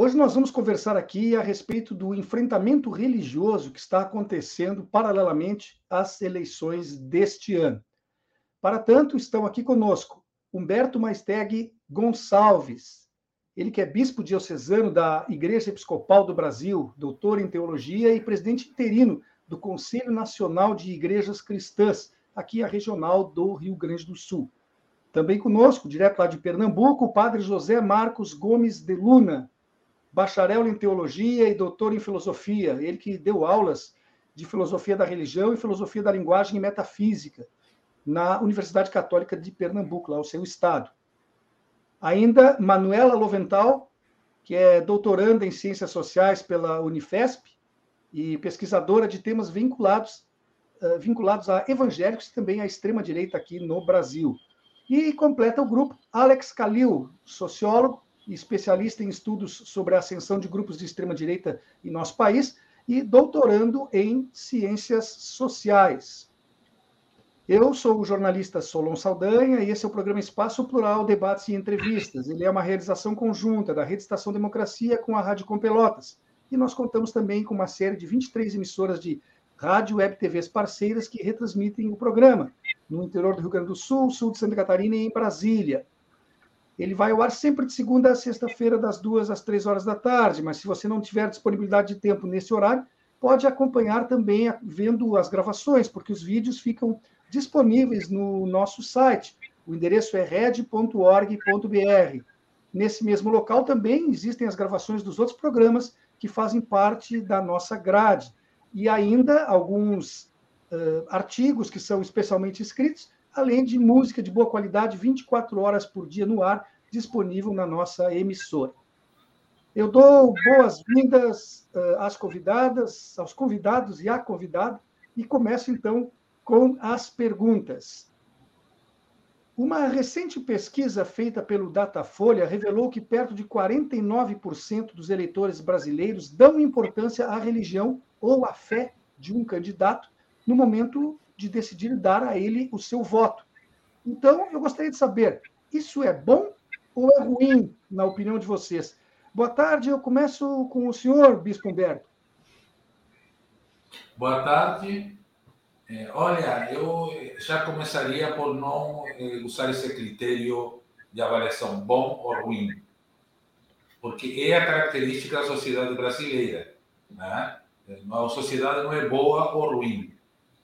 Hoje nós vamos conversar aqui a respeito do enfrentamento religioso que está acontecendo paralelamente às eleições deste ano. Para tanto, estão aqui conosco Humberto Maisteg Gonçalves, ele que é bispo diocesano da Igreja Episcopal do Brasil, doutor em teologia e presidente interino do Conselho Nacional de Igrejas Cristãs, aqui a regional do Rio Grande do Sul. Também conosco, direto lá de Pernambuco, o padre José Marcos Gomes de Luna, bacharel em teologia e doutor em filosofia, ele que deu aulas de filosofia da religião e filosofia da linguagem e metafísica na Universidade Católica de Pernambuco, lá o seu estado. Ainda Manuela Lovental, que é doutoranda em ciências sociais pela Unifesp e pesquisadora de temas vinculados uh, vinculados a evangélicos e também à extrema direita aqui no Brasil. E completa o grupo Alex Kalil, sociólogo, especialista em estudos sobre a ascensão de grupos de extrema-direita em nosso país e doutorando em ciências sociais. Eu sou o jornalista Solon Saldanha e esse é o programa Espaço Plural, Debates e Entrevistas. Ele é uma realização conjunta da Rede Estação Democracia com a Rádio Com Pelotas. E nós contamos também com uma série de 23 emissoras de rádio web TVs parceiras que retransmitem o programa no interior do Rio Grande do Sul, sul de Santa Catarina e em Brasília. Ele vai ao ar sempre de segunda a sexta-feira, das duas às três horas da tarde, mas se você não tiver disponibilidade de tempo nesse horário, pode acompanhar também vendo as gravações, porque os vídeos ficam disponíveis no nosso site. O endereço é red.org.br. Nesse mesmo local também existem as gravações dos outros programas que fazem parte da nossa grade. E ainda alguns uh, artigos que são especialmente escritos além de música de boa qualidade 24 horas por dia no ar, disponível na nossa emissora. Eu dou boas-vindas uh, às convidadas, aos convidados e à convidada, e começo então com as perguntas. Uma recente pesquisa feita pelo Datafolha revelou que perto de 49% dos eleitores brasileiros dão importância à religião ou à fé de um candidato no momento de decidir dar a ele o seu voto. Então, eu gostaria de saber, isso é bom ou é ruim, na opinião de vocês? Boa tarde, eu começo com o senhor, Bispo Humberto. Boa tarde. É, olha, eu já começaria por não é, usar esse critério de avaliação bom ou ruim, porque é a característica da sociedade brasileira. Né? A sociedade não é boa ou ruim,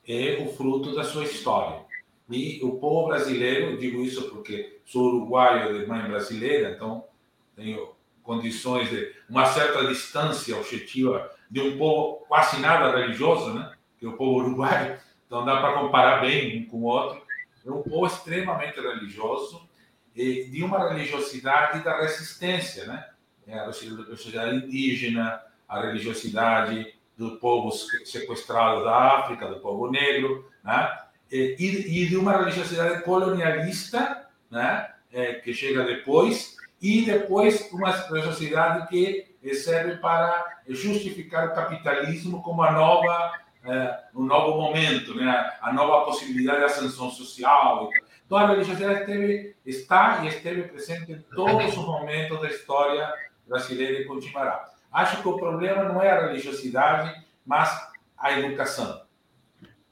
é o fruto da sua história. E o povo brasileiro, digo isso porque sou uruguaio de mãe brasileira, então tenho condições de uma certa distância objetiva de um povo quase nada religioso, né? Que é o povo uruguaio, então dá para comparar bem um com o outro. É um povo extremamente religioso, e de uma religiosidade da resistência, né? É a religiosidade indígena, a religiosidade do povo sequestrado da África, do povo negro, né? e, e de uma religiosidade colonialista, né? É, que chega depois, e depois uma religiosidade que serve para justificar o capitalismo como a nova, é, um novo momento, né? a nova possibilidade de ascensão social. Então a religiosidade esteve, está e esteve presente em todos os momentos da história brasileira e continuará. Acho que o problema não é a religiosidade, mas a educação.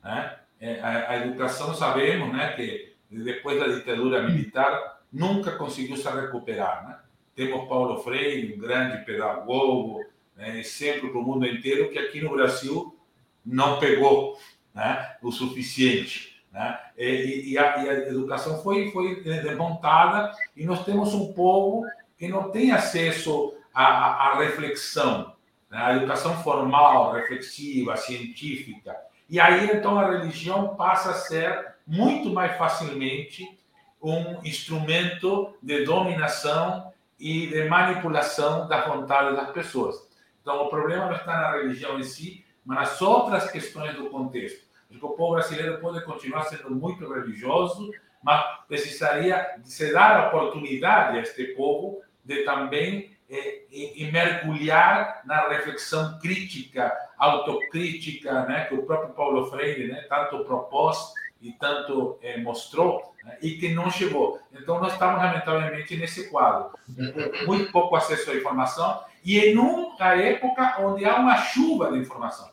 Né? É, a, educação, sabemos né, que depois da ditadura militar nunca conseguiu se recuperar. Né? Temos Paulo Freire, um grande pedagogo, né, exemplo para o mundo inteiro, que aqui no Brasil não pegou né, o suficiente. Né? E, e, a, e, a, educação foi, foi desmontada e nós temos um povo que não tem acesso a, a, reflexão, né? a educação formal, reflexiva, científica. E aí, então, a religião passa a ser muito mais facilmente um instrumento de dominação e de manipulação da vontade das pessoas. Então, o problema não está na religião em si, mas as outras questões do contexto. O povo brasileiro pode continuar sendo muito religioso, mas precisaria se dar a oportunidade a este povo de também eh, e, mergulhar na reflexão crítica, autocrítica, né, que o próprio Paulo Freire né, tanto propôs e tanto eh, mostrou, né, e que não chegou. Então, nós estamos, lamentavelmente, nesse quadro. Muito pouco acesso à informação e em uma época onde há uma chuva de informação.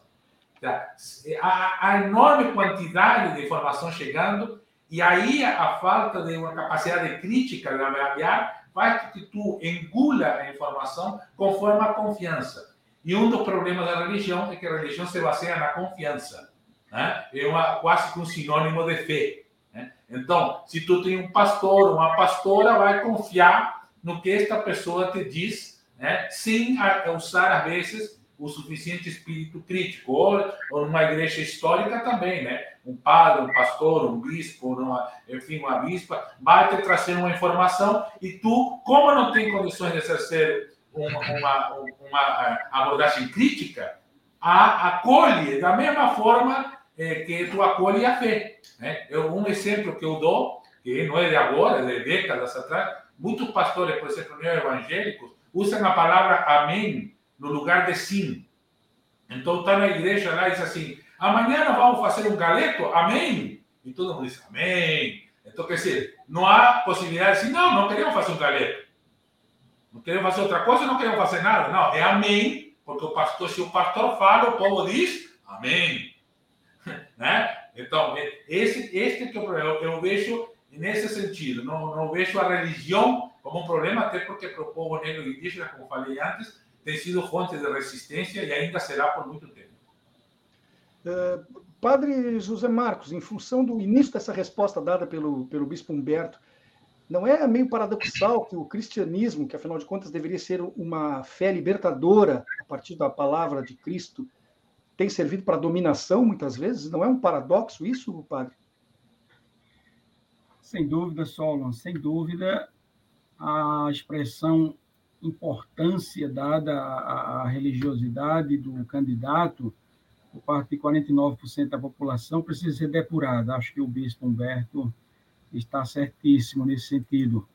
Tá? Há enorme quantidade de informação chegando e aí a falta de uma capacidade crítica de avaliar com que tu engula a informação conforme a confiança. E um dos problemas da religião é que a religião se baseia na confiança. Né? É uma, quase que um sinônimo de fé. Né? Então, se tu tem um pastor, uma pastora, vai confiar no que esta pessoa te diz, né? sem usar, às vezes, o suficiente espírito crítico. Ou, numa igreja histórica também, né? Um padre, um pastor, um bispo, uma, enfim, uma bispa, vai te trazer uma informação e tu, como não tem condições de exercer uma, uma, uma eh, abordagem crítica, a acolhe da mesma forma eh, que tu acolhe a fé. Né? Eu, um exemplo que eu dou, que não é de agora, é de décadas atrás, muitos pastores, por exemplo, evangélicos, usam a palavra amém no lugar de sim. Então está na igreja lá e diz assim: amanhã nós vamos fazer um galeto, amém? E todo mundo diz amém. Então, quer dizer, não há possibilidade de dizer, não, não queremos fazer um galeto. Não queremos fazer outra coisa, não queremos fazer nada. Não, é amém, porque o pastor, se o pastor fala, o povo diz amém. né? Então, esse, este que é o problema. Eu vejo nesse sentido, não, não vejo a religião como um problema, até porque para o povo negro e indígena, como falei antes, tem sido fonte de resistência e ainda será por muito tempo. Uh, padre José Marcos, em função do início dessa resposta dada pelo, pelo bispo Humberto, não é meio paradoxal que o cristianismo, que afinal de contas deveria ser uma fé libertadora a partir da palavra de Cristo, tem servido para dominação muitas vezes? Não é um paradoxo isso, padre? Sem dúvida, Solon, sem dúvida, a expressão importância dada à, religiosidade do candidato por parte de 49% da população precisa ser depurada. Acho que o bispo Humberto está certíssimo nesse sentido.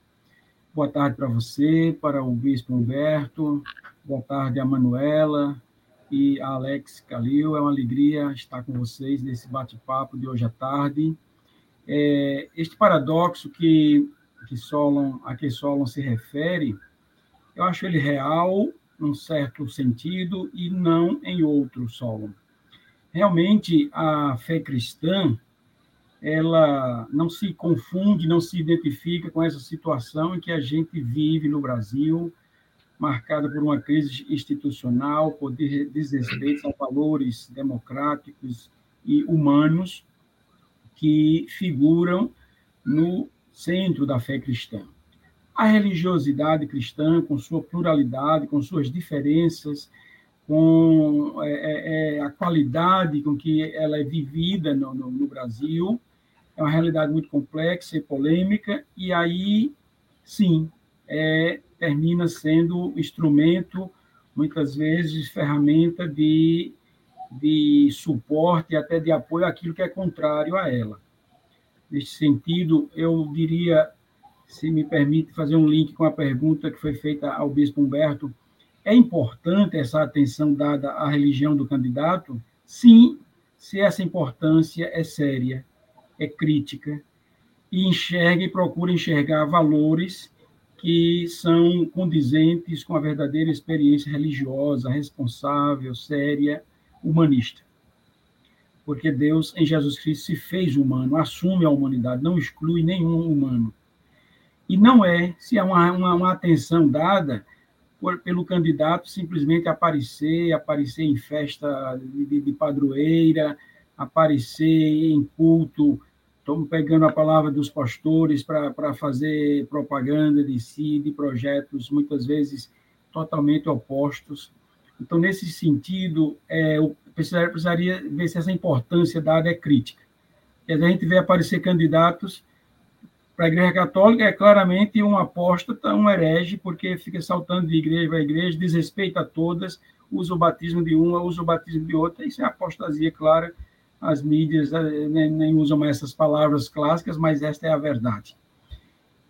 Boa tarde para você, para o bispo Humberto, boa tarde a Manuela e a Alex Calil. É uma alegria estar com vocês nesse bate-papo de hoje à tarde. É, este paradoxo que, que Solon, a que Solon se refere, eu acho ele real, num certo sentido, e não em outro, Solon. Realmente, a fé cristã, ela não se confunde, não se identifica com essa situação em que a gente vive no Brasil, marcada por uma crise institucional, por desrespeito a valores democráticos e humanos que figuram no centro da fé cristã. A religiosidade cristã, com sua pluralidade, com suas diferenças, com é, é, é, a qualidade com que ela é vivida no, no, no, Brasil, é uma realidade muito complexa e polêmica, e aí, sim, é, termina sendo instrumento, muitas vezes, ferramenta de, de suporte, até de apoio àquilo que é contrário a ela. Nesse sentido, eu diria se me permite fazer um link com a pergunta que foi feita ao bispo Humberto, é importante essa atenção dada à religião do candidato? Sim, se essa importância é séria, é crítica, e enxerga e procura enxergar valores que são condizentes com a verdadeira experiência religiosa, responsável, séria, humanista. Porque Deus, em Jesus Cristo, se fez humano, assume a humanidade, não exclui nenhum humano. E não é, se há uma, uma, uma atenção dada por, pelo candidato simplesmente aparecer, aparecer em festa de, de padroeira, aparecer em culto, estamos pegando a palavra dos pastores para fazer propaganda de si, de projetos muitas vezes totalmente opostos. Então, nesse sentido, é, eu precisaria, precisaria ver se essa importância dada é crítica. E a gente vê aparecer candidatos para a Igreja Católica é claramente um apóstata, um herege, porque fica saltando de igreja para igreja, desrespeita todas, usa o batismo de uma, usa o batismo de outra, isso é apostasia clara. As mídias eh, nem, nem usam mais essas palavras clássicas, mas esta é a verdade.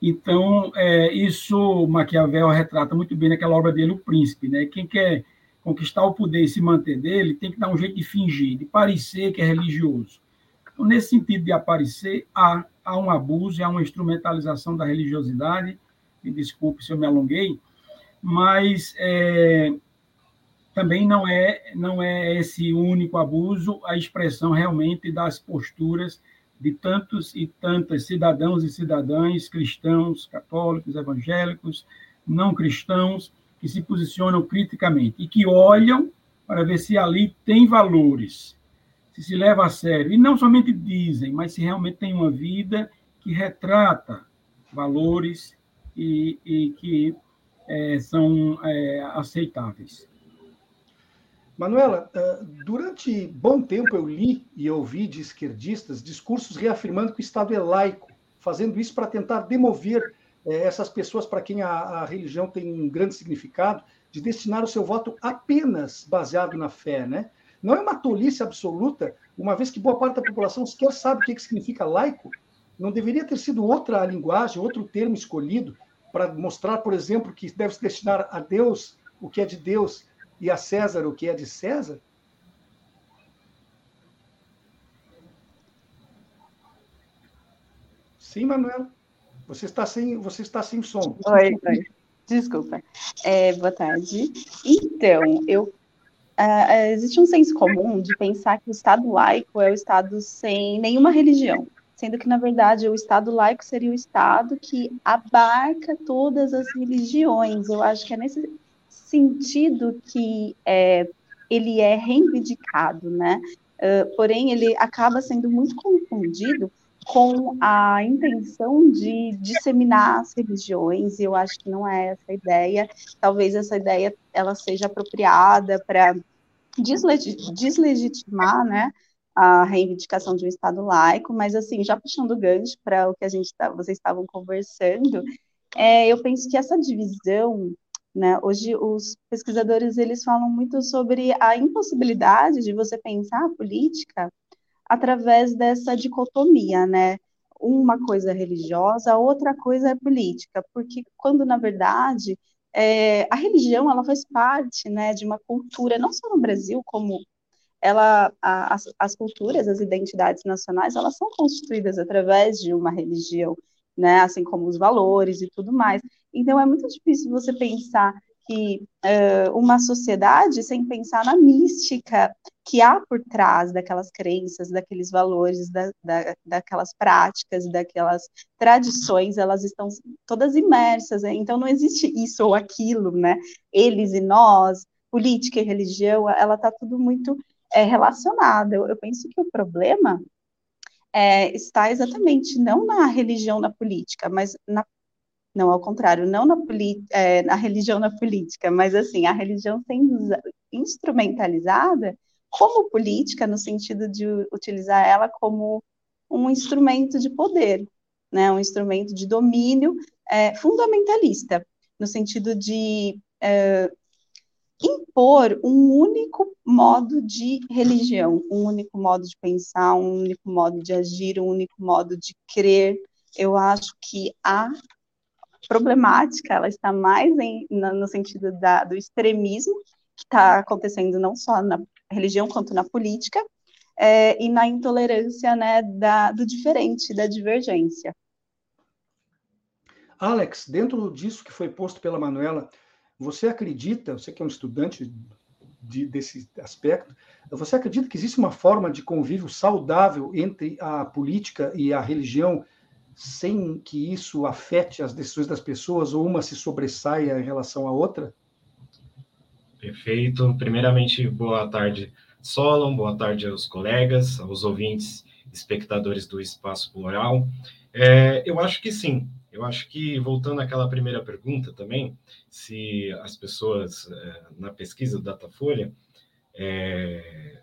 Então, é, isso Maquiavel retrata muito bem naquela obra dele, O Príncipe. Né? Quem quer conquistar o poder e se manter dele tem que dar um jeito de fingir, de parecer que é religioso. Então, nesse sentido de aparecer, há, há um abuso, há uma instrumentalização da religiosidade. Me desculpe se eu me alonguei, mas é, também não é, não é esse único abuso a expressão realmente das posturas de tantos e tantas cidadãos e cidadãs cristãos, católicos, evangélicos, não cristãos, que se posicionam criticamente e que olham para ver se ali tem valores, se se leva a sério. E não somente dizem, mas se realmente tem uma vida que retrata valores e, e que é, são é, aceitáveis. Manuela, eh, durante bom tempo eu li e ouvi de esquerdistas discursos reafirmando que o Estado é laico, fazendo isso para tentar demover eh, essas pessoas para quem a, a, religião tem um grande significado, de destinar o seu voto apenas baseado na fé, né? Não é uma tolice absoluta, uma vez que boa parte da população sequer sabe o que, que significa laico. Não deveria ter sido outra linguagem, outro termo escolhido para mostrar, por exemplo, que deve se destinar a Deus o que é de Deus e a César o que é de César? Sim, Manuela. Você está sem, você está sem som. Oi, oi. Desculpa. É, boa tarde. Então, eu uh, existe um senso comum de pensar que o Estado laico é o Estado sem nenhuma religião, sendo que, na verdade, o Estado laico seria o Estado que abarca todas as religiões. Eu acho que é nesse sentido que é, ele é reivindicado, né? Uh, porém, ele acaba sendo muito confundido com a intenção de disseminar as religiões, e eu acho que não é essa a ideia. Talvez essa ideia ela seja apropriada para deslegitimar, né, a reivindicação de um Estado laico, mas assim, já puxando o gancho para o que a gente tá, vocês estavam conversando, é, eu penso que essa divisão né? Hoje, os pesquisadores eles falam muito sobre a impossibilidade de você pensar a política através dessa dicotomia, né? Uma coisa é religiosa, outra coisa é política, porque quando, na verdade, é, a religião ela faz parte né, de uma cultura, não só no Brasil, como ela, a, as, as culturas, as identidades nacionais, elas são constituídas através de uma religião, né? Assim como os valores e tudo mais. Então, é muito difícil você pensar que uh, uma sociedade sem pensar na mística que há por trás daquelas crenças, daqueles valores, da, da, daquelas práticas, daquelas tradições, elas estão todas imersas. Né? Então, não existe isso ou aquilo, né? Eles e nós, política e religião, ela está tudo muito é, relacionada. Eu, eu penso que o problema é, está exatamente não na religião na política, mas na não, ao contrário, não na, é, na religião na política, mas assim, a religião sendo instrumentalizada como política, no sentido de utilizar ela como um instrumento de poder, né, um instrumento de domínio é, fundamentalista, no sentido de é, impor um único modo de religião, um único modo de pensar, um único modo de agir, um único modo de crer. Eu acho que a problemática, ela está mais em, no sentido da, do extremismo, que está acontecendo não só na religião quanto na política, é, e na intolerância né, da, do diferente, da divergência. Alex, dentro disso que foi posto pela Manuela, você acredita, você que é um estudante de, desse aspecto, você acredita que existe uma forma de convívio saudável entre a política e a religião sem que isso afete as decisões das pessoas ou uma se sobressaia em relação à outra? Perfeito. Primeiramente, boa tarde, Solon, boa tarde aos colegas, aos ouvintes, espectadores do Espaço Plural. É, eu acho que sim. Eu acho que, voltando àquela primeira pergunta também, se as pessoas, é, na pesquisa do Datafolha, é,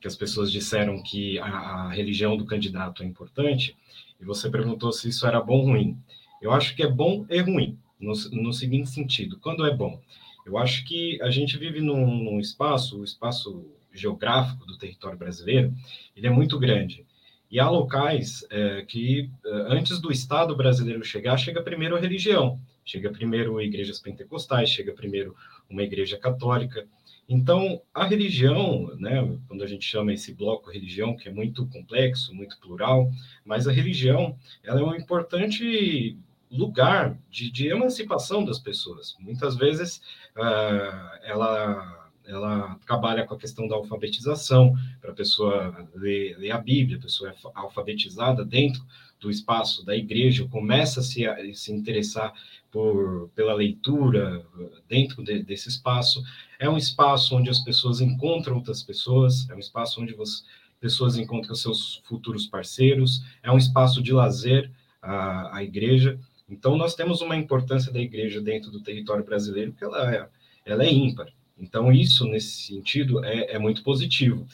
que as pessoas disseram que a, a religião do candidato é importante, e você perguntou se isso era bom ou ruim. Eu acho que é bom e ruim, no, no seguinte sentido: quando é bom? Eu acho que a gente vive num, num espaço, o espaço geográfico do território brasileiro, ele é muito grande. E há locais é, que, é, antes do Estado brasileiro chegar, chega primeiro a religião. Chega primeiro igrejas pentecostais, chega primeiro uma igreja católica. Então, a religião, né, quando a gente chama esse bloco religião, que é muito complexo, muito plural, mas a religião ela é um importante lugar de, de emancipação das pessoas. Muitas vezes uh, ela ela trabalha com a questão da alfabetização, para a pessoa ler, ler, a Bíblia, a pessoa é alfabetizada dentro do espaço da igreja, começa a se, a se interessar por, pela leitura dentro de, desse espaço. É um espaço onde as pessoas encontram outras pessoas, é um espaço onde as pessoas encontram seus futuros parceiros, é um espaço de lazer, a, a igreja. Então, nós temos uma importância da igreja dentro do território brasileiro que ela é, ela é ímpar. Então, isso, nesse sentido, é, é muito positivo.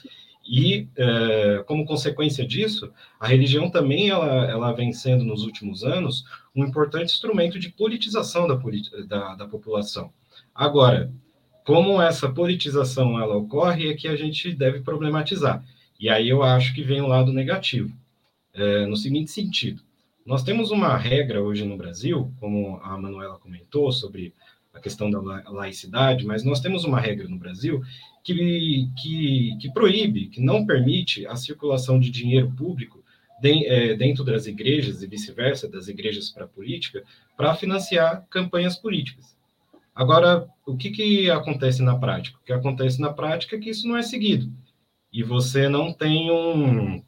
E, é, como consequência disso, a religião também ela, ela vem sendo, nos últimos anos, um importante instrumento de politização da, da, da população. Agora, como essa politização ela ocorre, é que a gente deve problematizar. E aí eu acho que vem o um lado negativo, é, no seguinte sentido. Nós temos uma regra hoje no Brasil, como a Manuela comentou, sobre a questão da laicidade, mas nós temos uma regra no Brasil que, que, que proíbe, que não permite a circulação de dinheiro público é, dentro das igrejas e vice-versa, das igrejas para a política, para financiar campanhas políticas. Agora, o que, que acontece na prática? O que acontece na prática é que isso não é seguido. E você não tem um,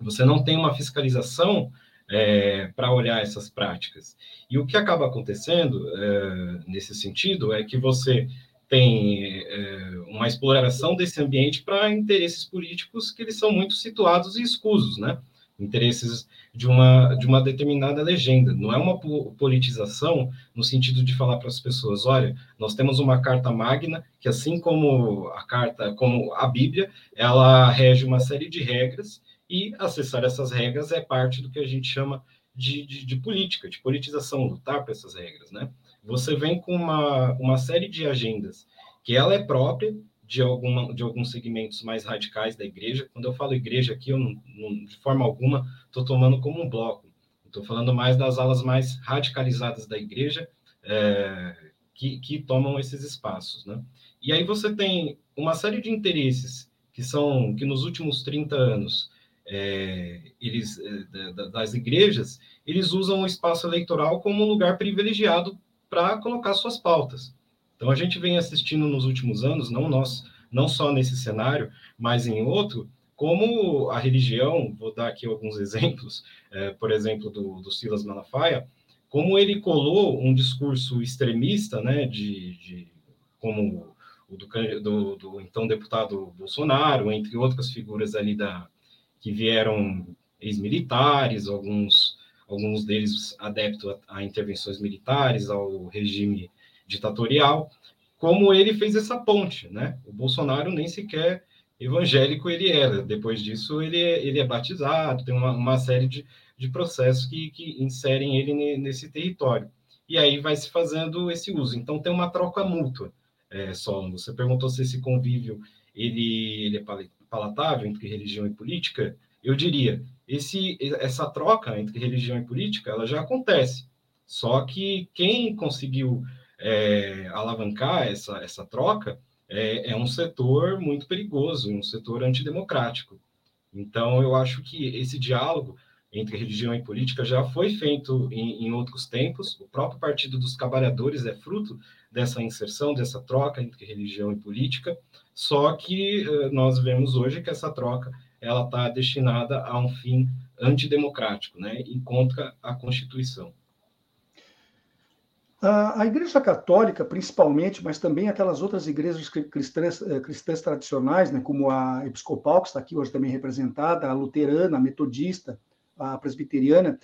você não tem uma fiscalização é, para olhar essas práticas. E o que acaba acontecendo é, nesse sentido é que você tem é, uma exploração desse ambiente para interesses políticos que eles são muito situados e escusos, né? Interesses de uma, de uma determinada legenda. Não é uma politização no sentido de falar para as pessoas, olha, nós temos uma carta magna que, assim como a carta, como a Bíblia, ela rege uma série de regras e acessar essas regras é parte do que a gente chama de, de, de política, de politização, lutar por essas regras, né? Você vem com uma, uma série de agendas que ela é própria de, alguma, de alguns segmentos mais radicais da igreja. Quando eu falo igreja aqui, eu não, não de forma alguma estou tomando como um bloco. Estou falando mais das alas mais radicalizadas da igreja é, que, que tomam esses espaços, né? E aí você tem uma série de interesses que são que nos últimos 30 anos é, eles, é, das igrejas, eles usam o espaço eleitoral como um lugar privilegiado para colocar suas pautas. Então a gente vem assistindo nos últimos anos, não nós, não só nesse cenário, mas em outro, como a religião, vou dar aqui alguns exemplos, é, por exemplo, do, do Silas Malafaia, como ele colou um discurso extremista, né, de, de como o do, do, do, então deputado Bolsonaro, entre outras figuras ali da, que vieram ex-militares, alguns, alguns deles adeptos a, a, intervenções militares, ao regime ditatorial, como ele fez essa ponte, né? O Bolsonaro nem sequer evangélico ele era. Depois disso, ele é, ele é batizado, tem uma, uma série de, de processos que, que inserem ele nesse território. E aí vai se fazendo esse uso. Então, tem uma troca mútua, é, Solon. Você perguntou se esse convívio ele, ele é palatável entre religião e política, eu diria, esse, essa troca entre religião e política, ela já acontece. Só que quem conseguiu é, alavancar essa, essa troca é, é, um setor muito perigoso, um setor antidemocrático. Então, eu acho que esse diálogo entre religião e política já foi feito em, em outros tempos. O próprio Partido dos Trabalhadores é fruto dessa inserção, dessa troca entre religião e política. Só que uh, nós vemos hoje que essa troca ela está destinada a um fim antidemocrático, né, e contra a Constituição. A, Igreja Católica, principalmente, mas também aquelas outras igrejas cristãs, eh, cristãs tradicionais, né, como a Episcopal, que está aqui hoje também representada, a Luterana, a Metodista, a Presbiteriana,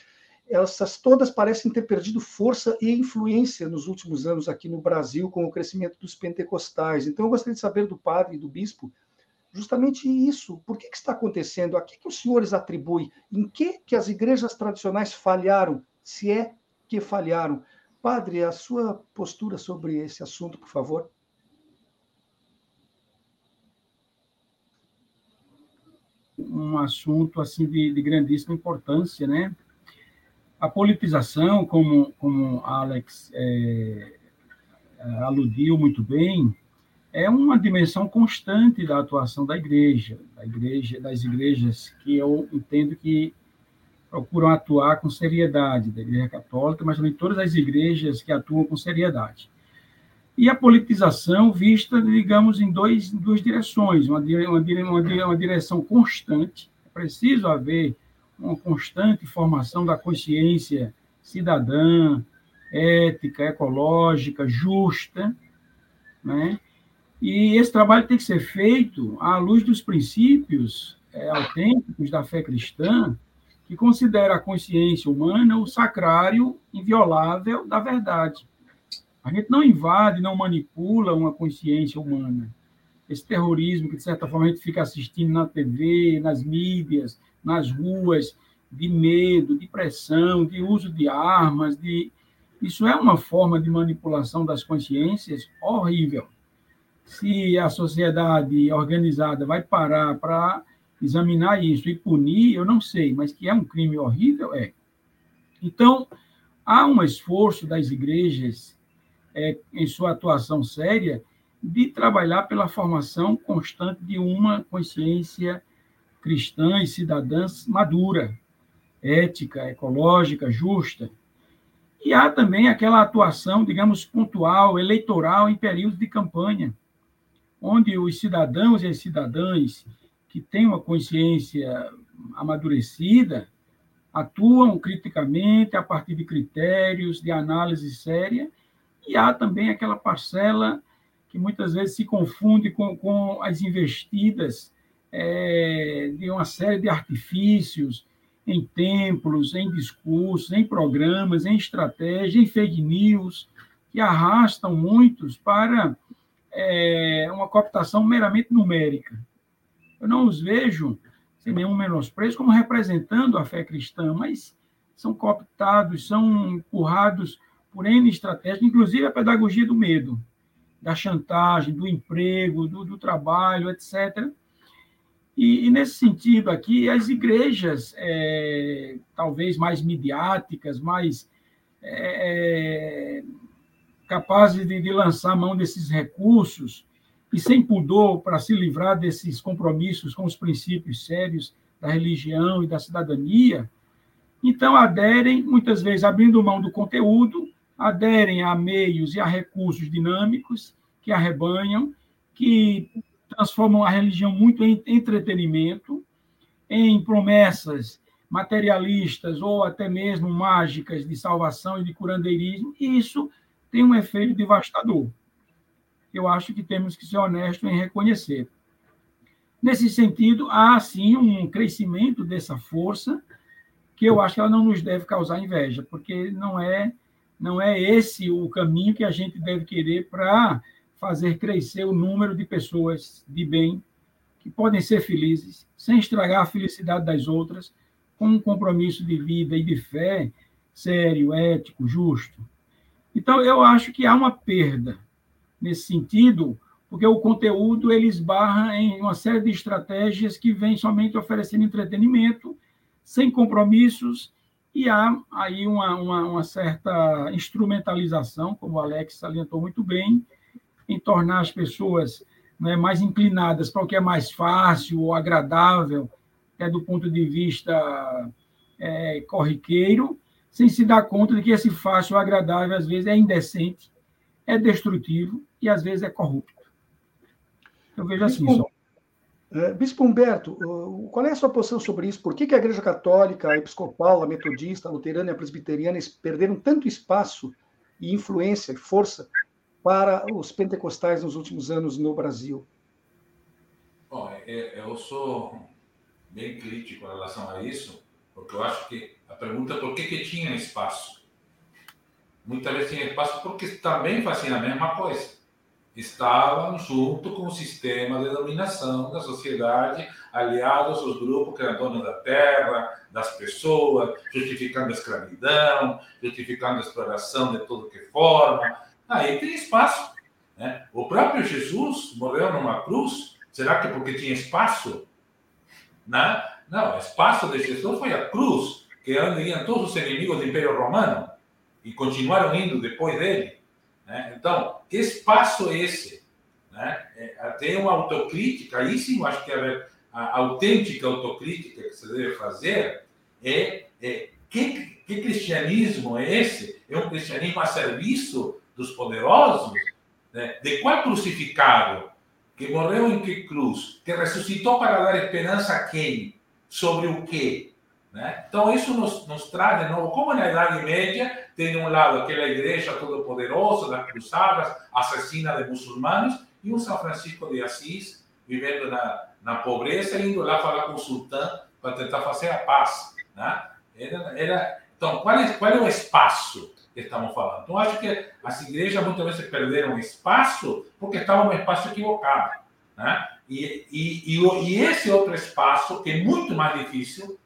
essas todas parecem ter perdido força e influência nos últimos anos aqui no Brasil com o crescimento dos pentecostais. Então, eu gostaria de saber do padre e do bispo justamente isso. Por que, que está acontecendo? A que, que os senhores atribuem? Em que, que as igrejas tradicionais falharam, se é que falharam? Padre, a sua postura sobre esse assunto, por favor. Um assunto assim de, de grandíssima importância, né? A politização, como, como Alex é, aludiu muito bem, é uma dimensão constante da atuação da igreja, da igreja, das igrejas que eu entendo que procuram atuar com seriedade, da igreja católica, mas também todas as igrejas que atuam com seriedade. E a politização vista, digamos, em, dois, em duas direções, uma, uma, uma direção constante, é preciso haver uma constante formação da consciência cidadã, ética, ecológica, justa, né? E esse trabalho tem que ser feito à luz dos princípios é, autênticos da fé cristã, que considera a consciência humana o sacrário inviolável da verdade. A gente não invade, não manipula uma consciência humana. Esse terrorismo que, de certa forma, a gente fica assistindo na TV, nas mídias, nas ruas, de medo, de pressão, de uso de armas, de isso é uma forma de manipulação das consciências horrível. Se a sociedade organizada vai parar para examinar isso e punir, eu não sei, mas que é um crime horrível, é. Então, há um esforço das igrejas, é, em sua atuação séria, de trabalhar pela formação constante de uma consciência cristã e cidadã madura, ética, ecológica, justa. E há também aquela atuação, digamos, pontual, eleitoral em períodos de campanha, onde os cidadãos e as cidadãs que têm uma consciência amadurecida atuam criticamente a partir de critérios de análise séria, e há também aquela parcela que muitas vezes se confunde com, com as investidas é, de uma série de artifícios, em templos, em discursos, em programas, em estratégia, em fake news, que arrastam muitos para é, uma cooptação meramente numérica. Eu não os vejo, sem nenhum menosprezo, como representando a fé cristã, mas são cooptados, são empurrados por N estratégias, inclusive a pedagogia do medo, da chantagem, do emprego, do, do trabalho, etc., e, e, nesse sentido aqui, as igrejas, é, talvez mais midiáticas, mais é, é, capazes de, de lançar mão desses recursos e sem pudor para se livrar desses compromissos com os princípios sérios da religião e da cidadania, então aderem, muitas vezes abrindo mão do conteúdo, aderem a meios e a recursos dinâmicos que arrebanham, que transformam a religião muito em entretenimento, em promessas materialistas ou até mesmo mágicas de salvação e de curandeirismo, e isso tem um efeito devastador. Eu acho que temos que ser honestos em reconhecer. Nesse sentido, há sim um crescimento dessa força que eu acho que ela não nos deve causar inveja, porque não é não é esse o caminho que a gente deve querer para fazer crescer o número de pessoas de bem que podem ser felizes, sem estragar a felicidade das outras, com um compromisso de vida e de fé sério, ético, justo. Então, eu acho que há uma perda nesse sentido, porque o conteúdo ele esbarra em uma série de estratégias que vem somente oferecendo entretenimento, sem compromissos, e há aí uma, uma, uma certa instrumentalização, como o Alex salientou muito bem, em tornar as pessoas né, mais inclinadas para o que é mais fácil ou agradável, até do ponto de vista é, corriqueiro, sem se dar conta de que esse fácil ou agradável, às vezes, é indecente, é destrutivo e, às vezes, é corrupto. Eu vejo assim Bispo, só. É, Bispo Humberto, qual é a sua posição sobre isso? Por que, que a Igreja Católica, a Episcopal, a Metodista, a Luterana e a Presbiteriana perderam tanto espaço e influência e força para os pentecostais nos últimos anos no Brasil? Bom, é, é, eu sou bem crítico em relação a isso, porque eu acho que a pergunta é por que, que tinha espaço. Muitas vezes tinha espaço porque também faziam a mesma coisa. estavam junto com o sistema de dominação da sociedade, aliados aos grupos que eram donos da terra, das pessoas, justificando a escravidão, justificando a exploração de tudo que forma. Aí tem espaço. Né? O próprio Jesus morreu numa cruz. Será que porque tinha espaço? Não, não, o espaço de Jesus foi a cruz, que onde iam todos os inimigos do Império Romano e continuaram indo depois dele. Né? Então, que espaço é esse? Né? É, tem uma autocrítica, aí sim acho que a, a, autêntica autocrítica que você deve fazer é, é que, que cristianismo é esse? É um cristianismo a serviço dos poderosos? Né? De qual crucificado? Que morreu em que cruz? Que ressuscitou para dar esperança a quem? Sobre o quê? Né? Então, isso nos, nos traz de novo, como na Idade Média, tem um lado aquela igreja todo-poderosa das cruzadas, assassina de muçulmanos, e um São Francisco de Assis vivendo na, na pobreza, indo lá falar com o sultão para tentar fazer a paz. Né? Era, era, então, qual é, qual é o espaço que estamos falando? Então, acho que as igrejas muitas vezes perderam espaço porque estavam no espaço equivocado. Né? E, e, e, e esse outro espaço, que é muito mais difícil,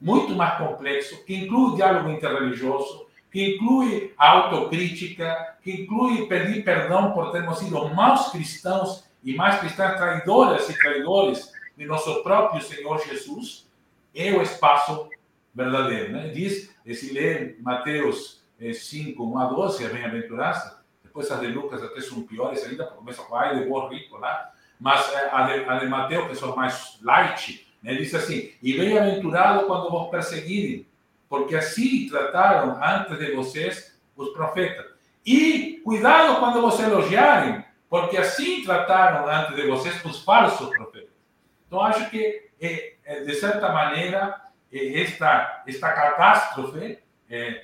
muito mais complexo, que inclui o diálogo interreligioso, que inclui a autocrítica, que inclui pedir perdão por termos sido maus cristãos e mais cristãs traidoras e traidores de nosso próprio Senhor Jesus, é o espaço verdadeiro. Né? Diz, se lê Mateus 5, 1 a 12, a bem-aventurança, depois as de Lucas até são piores ainda, começa com a de bom rico lá, mas eh, a de, a de Mateus, que são mais light, né? diz assim, e bem-aventurado quando vos perseguirem, porque assim trataram antes de vocês os profetas. E cuidado quando vocês elogiarem, porque assim trataram antes de vocês os falsos profetas. Então, acho que, é, é, de certa maneira, é, esta, esta catástrofe,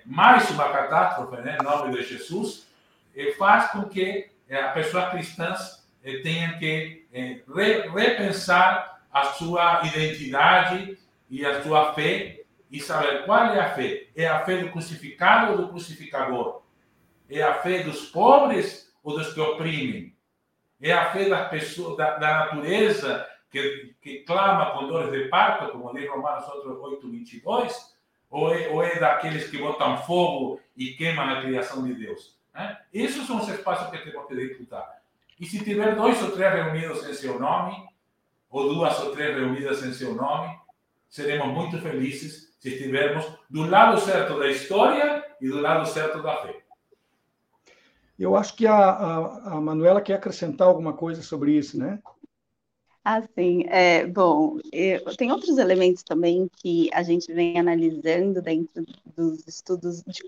mais uma catástrofe, né, em nome de Jesus, faz com que a pessoa cristã tenha que repensar a sua identidade e a sua fé e saber qual é a fé. É a fé do crucificado ou do crucificador? É a fé dos pobres ou dos que oprimem? É a fé das pessoas, da, da natureza que, que, clama com dores de parto, como diz Romanos 8, 22? Ou é, ou é daqueles que botam fogo e queimam a criação de Deus? Né? Esses são os espaços que temos que disputar. E se tiver dois ou três reunidos em seu nome, ou duas ou três reunidas em seu nome, seremos muito felizes se estivermos do lado certo da história e do lado certo da fé. Eu acho que a, a, a Manuela quer acrescentar alguma coisa sobre isso, né? Ah, sim. É, bom, eu, tem outros elementos também que a gente vem analisando dentro dos estudos de,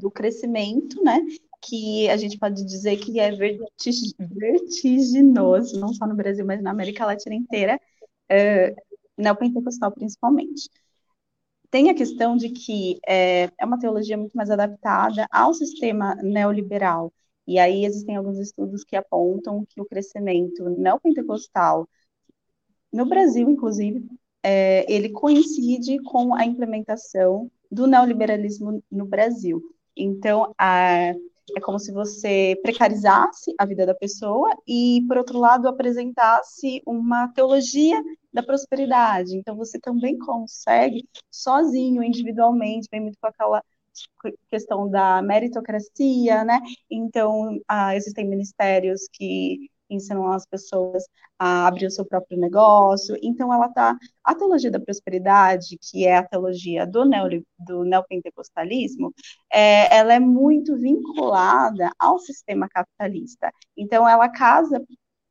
do crescimento, né? Que a gente pode dizer que é vertiginoso, não só no Brasil, mas na América Latina inteira, é, neopentecostal principalmente tem a questão de que é, é uma teologia muito mais adaptada ao sistema neoliberal. E aí existem alguns estudos que apontam que o crescimento neopentecostal, no Brasil, inclusive, é, ele coincide com a implementação do neoliberalismo no Brasil. Então, a, é como se você precarizasse a vida da pessoa e, por outro lado, apresentasse uma teologia da prosperidade. Então, você também consegue, sozinho, individualmente, vem muito com aquela questão da meritocracia, né? Então, ah, existem ministérios que ensinam as pessoas a abrir o seu próprio negócio. Então, ela tá a teologia da prosperidade, que é a teologia do, neo, do neopentecostalismo, é, ela é muito vinculada ao sistema capitalista. Então, ela casa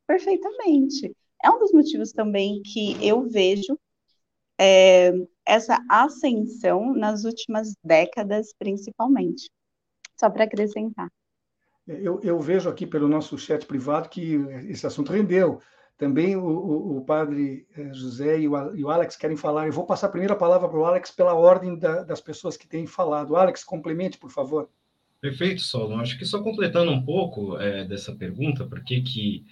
perfeitamente. É um dos motivos também que eu vejo é, essa ascensão nas últimas décadas, principalmente. Só para acrescentar. Eu, eu, vejo aqui pelo nosso chat privado que esse assunto rendeu. Também o, o, o padre eh, José e o, e o, Alex querem falar. Eu vou passar a primeira palavra para o Alex pela ordem da, das pessoas que têm falado. Alex, complemente, por favor. Perfeito, Solon. Acho que só completando um pouco é, dessa pergunta, por que, que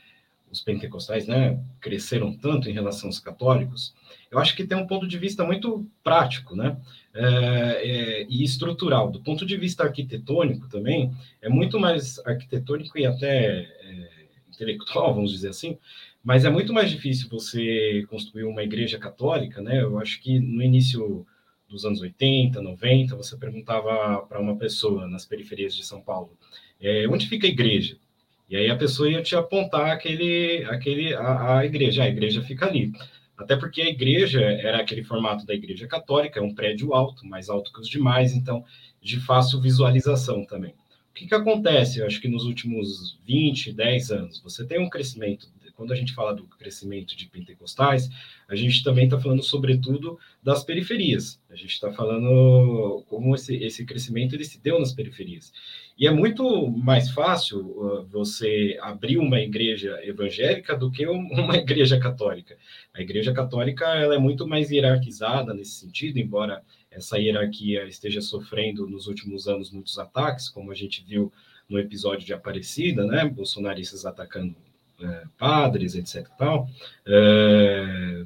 os pentecostais né, cresceram tanto em relação aos católicos, eu acho que tem um ponto de vista muito prático, né? É, é, e estrutural. Do ponto de vista arquitetônico também, é muito mais arquitetônico e até é, intelectual, vamos dizer assim, mas é muito mais difícil você construir uma igreja católica, né? Eu acho que no início dos anos 80, 90, você perguntava para uma pessoa nas periferias de São Paulo, é, onde fica a igreja? E aí a pessoa ia te apontar aquele, aquele, a, a igreja, a igreja fica ali. Até porque a igreja era aquele formato da igreja católica, é um prédio alto, mais alto que os demais, então de fácil visualização também. O que, que acontece? Eu acho que nos últimos 20, 10 anos, você tem um crescimento quando a gente fala do crescimento de pentecostais, a gente também está falando, sobretudo, das periferias. A gente está falando como esse, esse crescimento ele se deu nas periferias. E é muito mais fácil uh, você abrir uma igreja evangélica do que uma igreja católica. A igreja católica ela é muito mais hierarquizada nesse sentido, embora essa hierarquia esteja sofrendo nos últimos anos muitos ataques, como a gente viu no episódio de Aparecida, né? Bolsonaristas atacando é, padres, etc. Tal, é,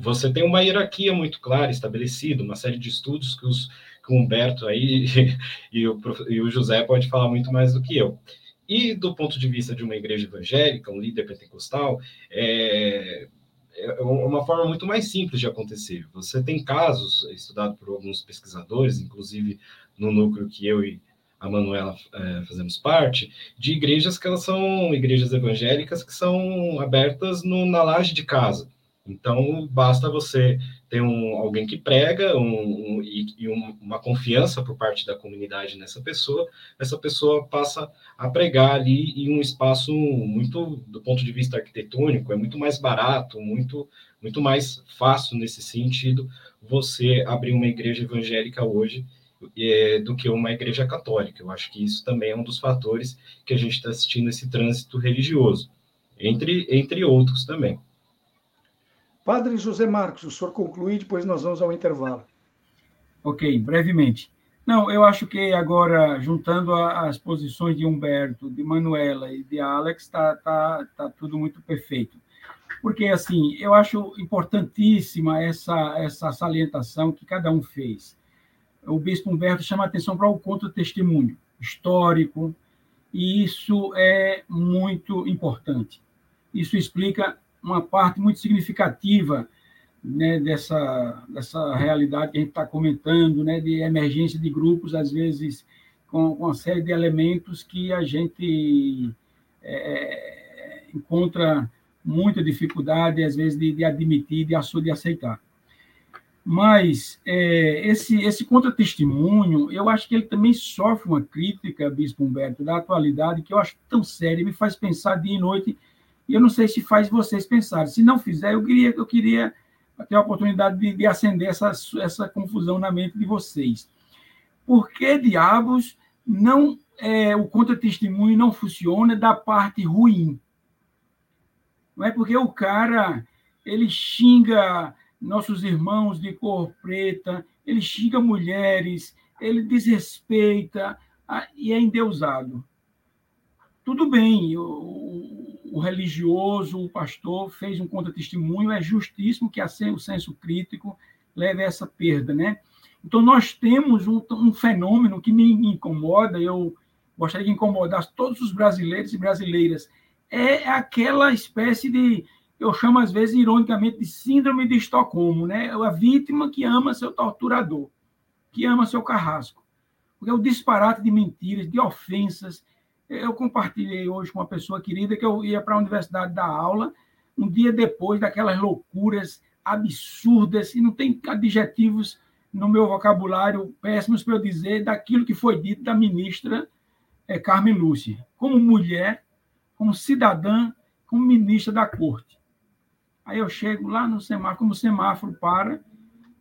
você tem uma hierarquia muito clara, estabelecida, uma série de estudos que, os, que o Humberto aí e o, e o José pode falar muito mais do que eu. E do ponto de vista de uma igreja evangélica, um líder pentecostal, é, é uma forma muito mais simples de acontecer. Você tem casos estudados por alguns pesquisadores, inclusive no núcleo que eu e a Manuela é, fazemos parte, de igrejas que elas são igrejas evangélicas que são abertas no, na laje de casa. Então, basta você ter um, alguém que prega um, um, e, e uma confiança por parte da comunidade nessa pessoa, essa pessoa passa a pregar ali em um espaço muito, do ponto de vista arquitetônico, é muito mais barato, muito, muito mais fácil nesse sentido você abrir uma igreja evangélica hoje do que uma igreja católica. Eu acho que isso também é um dos fatores que a gente está assistindo esse trânsito religioso, entre, entre outros também. Padre José Marcos, o senhor conclui, depois nós vamos ao intervalo. Ok, brevemente. Não, eu acho que agora, juntando as posições de Humberto, de Manuela e de Alex, está tá, tá tudo muito perfeito. Porque, assim, eu acho importantíssima essa, essa salientação que cada um fez o bispo Humberto chama atenção para o contra-testemunho histórico, e isso é muito importante. Isso explica uma parte muito significativa né, dessa, dessa realidade que a gente está comentando, né, de emergência de grupos, às vezes com, com uma série de elementos que a gente é, encontra muita dificuldade, às vezes, de, de admitir, de, de aceitar. Mas é, esse, esse contra-testemunho, eu acho que ele também sofre uma crítica, Bispo Humberto, da atualidade, que eu acho tão séria, me faz pensar dia e noite, e eu não sei se faz vocês pensarem. Se não fizer, eu queria, eu queria ter a oportunidade de, de acender essa, essa confusão na mente de vocês. Por que diabos não é, o contra-testemunho não funciona da parte ruim? Não é porque o cara ele xinga nossos irmãos de cor preta, ele xinga mulheres, ele desrespeita e é endeusado. Tudo bem, o, o religioso, o pastor fez um contra-testemunho, é justíssimo que o senso crítico leve a essa perda, né? Então, nós temos um, um fenômeno que me incomoda, eu gostaria de incomodar todos os brasileiros e brasileiras, é aquela espécie de eu chamo às vezes ironicamente de síndrome de Estocolmo, né? A vítima que ama seu torturador, que ama seu carrasco. Porque é o disparate de mentiras, de ofensas. Eu compartilhei hoje com uma pessoa querida que eu ia para a universidade dar aula, um dia depois daquelas loucuras absurdas, e não tem adjetivos no meu vocabulário péssimos para eu dizer daquilo que foi dito da ministra é, Carmen Lúcia, como mulher, como cidadã, como ministra da corte. Aí eu chego lá no semáforo, como o semáforo para,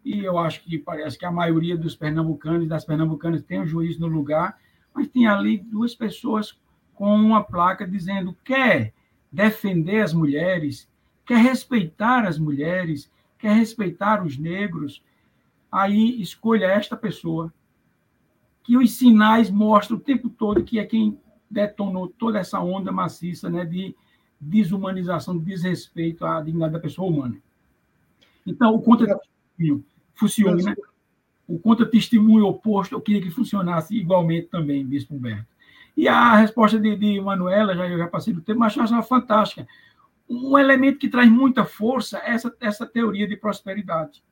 e eu acho que parece que a maioria dos pernambucanos e das pernambucanas tem um juiz no lugar, mas tem ali duas pessoas com uma placa dizendo quer defender as mulheres, quer respeitar as mulheres, quer respeitar os negros, aí escolha esta pessoa, que os sinais mostram o tempo todo que é quem detonou toda essa onda maciça né, de desumanização, desrespeito à dignidade da pessoa humana. Então, o contra-testemunho funciona, né? O contra-testemunho oposto, eu queria que funcionasse igualmente também, Bispo Humberto. E a resposta de, de Manuela, já, eu já passei do tempo, mas eu acho fantástica. Um elemento que traz muita força é essa, essa teoria de prosperidade.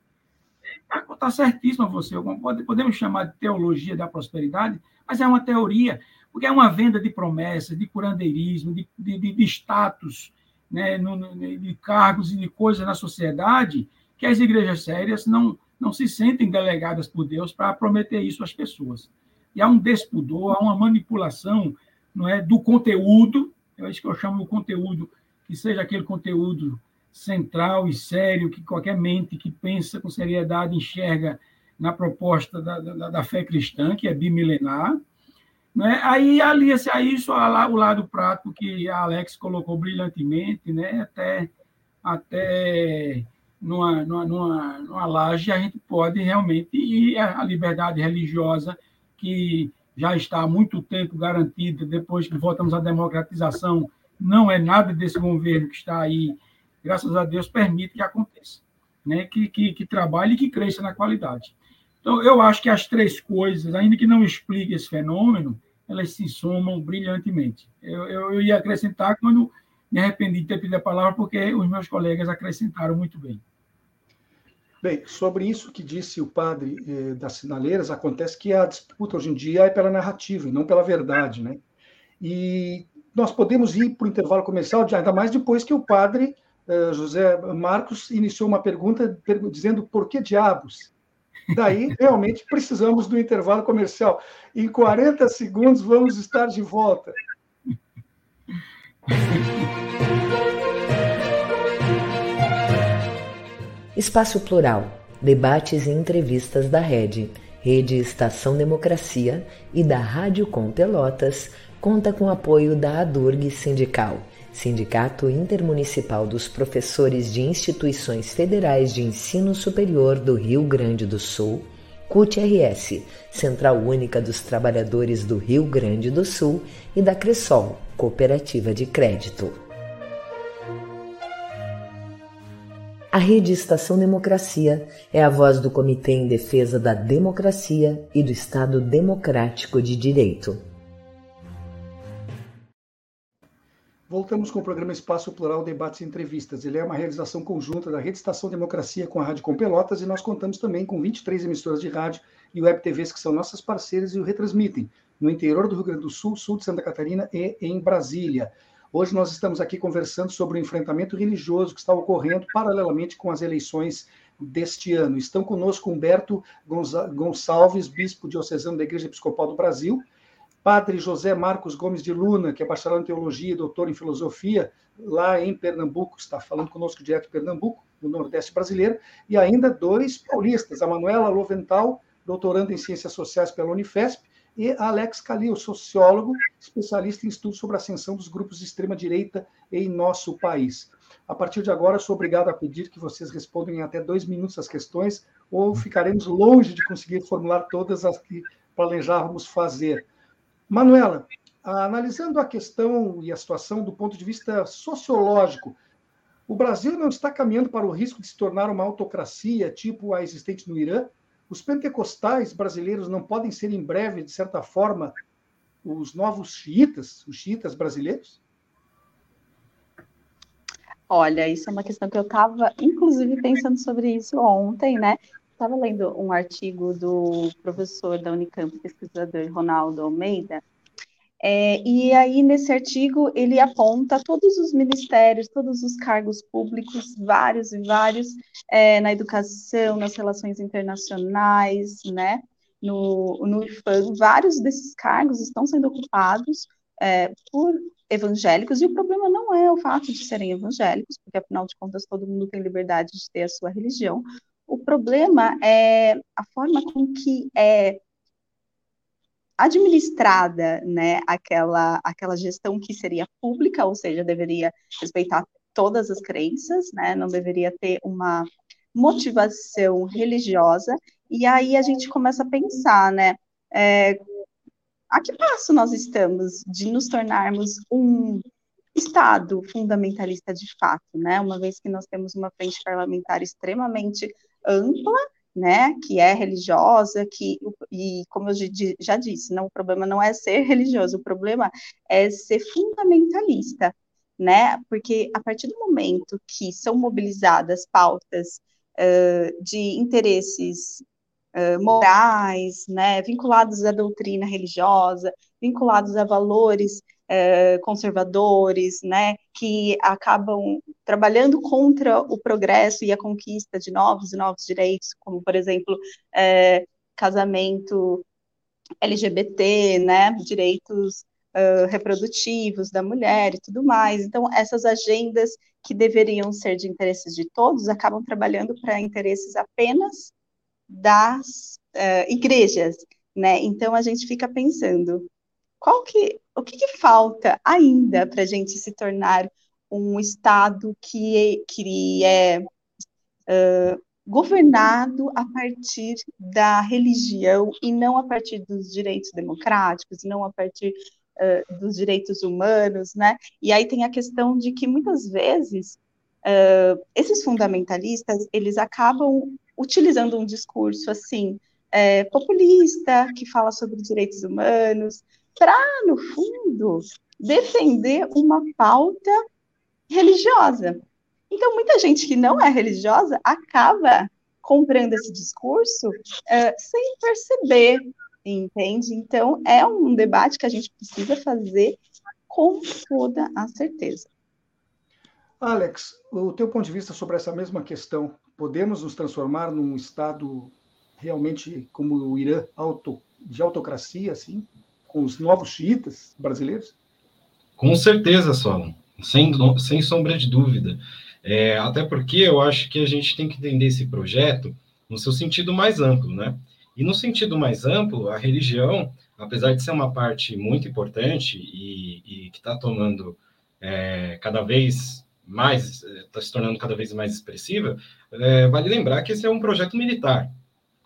Está tá certíssima você, podemos chamar de teologia da prosperidade, mas é uma teoria, porque é uma venda de promessas, de curandeirismo, de, de, de status, né, de cargos e de coisas na sociedade que as igrejas sérias não, não se sentem delegadas por Deus para prometer isso às pessoas. E há um despudor, há uma manipulação não é, do conteúdo, é isso que eu chamo de conteúdo, que seja aquele conteúdo central e sério que qualquer mente que pensa com seriedade enxerga na proposta da, da, da fé cristã, que é bimilenar. Né? Aí alia-se a isso o lado prático que a Alex colocou brilhantemente, né? até, até numa, numa, numa, numa laje, a gente pode realmente ir à liberdade religiosa, que já está há muito tempo garantida, depois que votamos a democratização, não é nada desse governo que está aí, graças a Deus, permite que aconteça, né? que, que, que trabalhe e que cresça na qualidade. Então, eu acho que as três coisas, ainda que não explique esse fenômeno, elas se somam brilhantemente. Eu, eu, eu ia acrescentar quando me arrependi de ter pedido a palavra, porque os meus colegas acrescentaram muito bem. Bem, sobre isso que disse o padre eh, das sinaleiras, acontece que a disputa hoje em dia é pela narrativa e não pela verdade, né? E nós podemos ir para o intervalo comercial, ainda mais depois que o padre eh, José Marcos iniciou uma pergunta dizendo por que diabos? Daí, realmente, precisamos do intervalo comercial. Em 40 segundos, vamos estar de volta. Espaço Plural, debates e entrevistas da Rede, Rede Estação Democracia e da Rádio Com Pelotas, conta com apoio da ADURG Sindical, Sindicato Intermunicipal dos Professores de Instituições Federais de Ensino Superior do Rio Grande do Sul, CUT-RS, Central Única dos Trabalhadores do Rio Grande do Sul e da Cressol, Cooperativa de Crédito. A Rede Estação Democracia é a voz do Comitê em Defesa da Democracia e do Estado Democrático de Direito. Voltamos com o programa Espaço Plural Debates e Entrevistas. Ele é uma realização conjunta da Rede Estação Democracia com a Rádio Com Pelotas e nós contamos também com 23 emissoras de rádio e web TVs que são nossas parceiras e o retransmitem no interior do Rio Grande do Sul, sul de Santa Catarina e em Brasília. Hoje nós estamos aqui conversando sobre o enfrentamento religioso que está ocorrendo paralelamente com as eleições deste ano. Estão conosco Humberto Gonçalves, bispo diocesano da Igreja Episcopal do Brasil, Padre José Marcos Gomes de Luna, que é bacharel em teologia e doutor em filosofia, lá em Pernambuco, está falando conosco direto de Pernambuco, no Nordeste brasileiro, e ainda dois paulistas, a Manuela Lovental, doutoranda em Ciências Sociais pela Unifesp, e Alex Calil, sociólogo, especialista em estudos sobre a ascensão dos grupos de extrema-direita em nosso país. A partir de agora, sou obrigado a pedir que vocês respondam em até dois minutos as questões, ou ficaremos longe de conseguir formular todas as que planejávamos fazer. Manuela, analisando a questão e a situação do ponto de vista sociológico, o Brasil não está caminhando para o risco de se tornar uma autocracia, tipo a existente no Irã? Os pentecostais brasileiros não podem ser, em breve, de certa forma, os novos xiitas, os xiitas brasileiros? Olha, isso é uma questão que eu estava, inclusive, pensando sobre isso ontem, né? Estava lendo um artigo do professor da Unicamp, pesquisador Ronaldo Almeida, é, e aí, nesse artigo, ele aponta todos os ministérios, todos os cargos públicos, vários e vários, é, na educação, nas relações internacionais, né, no, no IFAM, vários desses cargos estão sendo ocupados é, por evangélicos, e o problema não é o fato de serem evangélicos, porque afinal de contas todo mundo tem liberdade de ter a sua religião, o problema é a forma com que é administrada, né, aquela, aquela gestão que seria pública, ou seja, deveria respeitar todas as crenças, né, não deveria ter uma motivação religiosa, e aí a gente começa a pensar, né, é, a que passo nós estamos de nos tornarmos um Estado fundamentalista de fato, né, uma vez que nós temos uma frente parlamentar extremamente ampla, né, que é religiosa, que e como eu já disse, não, o problema não é ser religioso, o problema é ser fundamentalista, né? Porque a partir do momento que são mobilizadas pautas uh, de interesses uh, morais, né, vinculados à doutrina religiosa, vinculados a valores uh, conservadores, né, que acabam trabalhando contra o progresso e a conquista de novos e novos direitos, como, por exemplo, casamento LGBT, né, direitos uh, reprodutivos da mulher e tudo mais. Então, essas agendas que deveriam ser de interesses de todos acabam trabalhando para interesses apenas das uh, igrejas, né? Então, a gente fica pensando, qual que, o que, que falta ainda para a gente se tornar um Estado que, que é uh, governado a partir da religião e não a partir dos direitos democráticos, não a partir uh, dos direitos humanos, né? E aí tem a questão de que muitas vezes uh, esses fundamentalistas eles acabam utilizando um discurso assim é, populista que fala sobre direitos humanos para no fundo defender uma pauta religiosa. Então muita gente que não é religiosa acaba comprando esse discurso uh, sem perceber entende? Então, é um debate que a gente precisa fazer com toda a certeza. Alex, o teu ponto de vista sobre essa mesma questão, podemos nos transformar num Estado realmente como o Irã, auto, de autocracia, assim, com os novos xiitas brasileiros? Com certeza, Solon, sem, sem sombra de dúvida. É, até porque eu acho que a gente tem que entender esse projeto no seu sentido mais amplo, né? E no sentido mais amplo, a religião, apesar de ser uma parte muito importante e, e que está tomando é, cada vez mais, está se tornando cada vez mais expressiva, é, vale lembrar que esse é um projeto militar.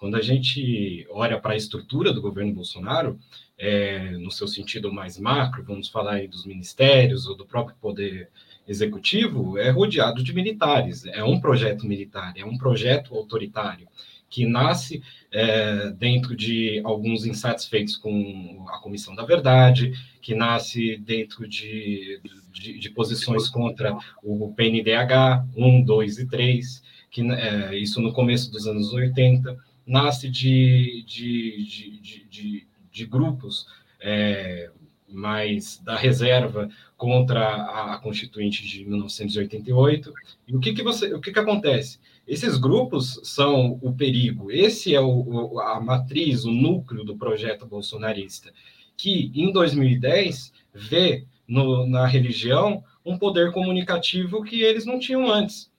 Quando a gente olha para a estrutura do governo Bolsonaro, é, no seu sentido mais macro, vamos falar aí dos ministérios ou do próprio poder executivo, é rodeado de militares. É um projeto militar, é um projeto autoritário que nasce é, dentro de alguns insatisfeitos com a Comissão da Verdade, que nasce dentro de, de, de posições contra o PNDH 1, 2 e 3, que, é, isso no começo dos anos 80, nasce de, de, de, de grupos é, mais da reserva contra a, a, Constituinte de 1988. E o que, que, você, o que, que acontece? Esses grupos são o perigo, esse é o, a matriz, o núcleo do projeto bolsonarista, que em 2010 vê no, na religião um poder comunicativo que eles não tinham antes.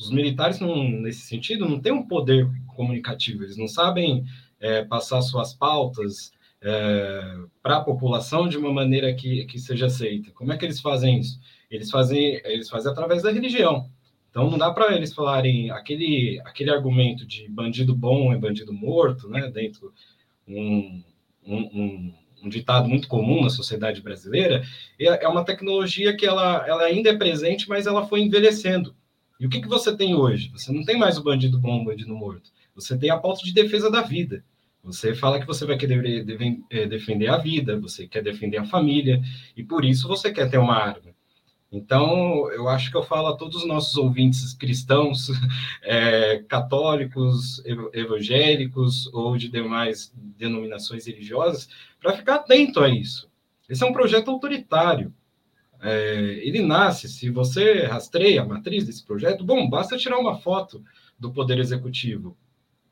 Os militares, não, nesse sentido, não têm um poder comunicativo, eles não sabem é, passar suas pautas é, para a população de uma maneira que, que seja aceita. Como é que eles fazem isso? Eles fazem, eles fazem através da religião. Então não dá para eles falarem aquele, aquele argumento de bandido bom é bandido morto, né? Dentro um, um, um, um ditado muito comum na sociedade brasileira, é, é uma tecnologia que ela, ela ainda é presente, mas ela foi envelhecendo. E o que, que você tem hoje? Você não tem mais o bandido bom, o bandido morto. Você tem a pauta de defesa da vida. Você fala que você vai querer é, defender a vida, você quer defender a família, e por isso você quer ter uma arma. Então, eu acho que eu falo a todos os nossos ouvintes cristãos, é, católicos, evangélicos ou de demais denominações religiosas, para ficar atento a isso. Esse é um projeto autoritário. É, ele nasce, se você rastreia a matriz desse projeto, bom, basta tirar uma foto do Poder Executivo.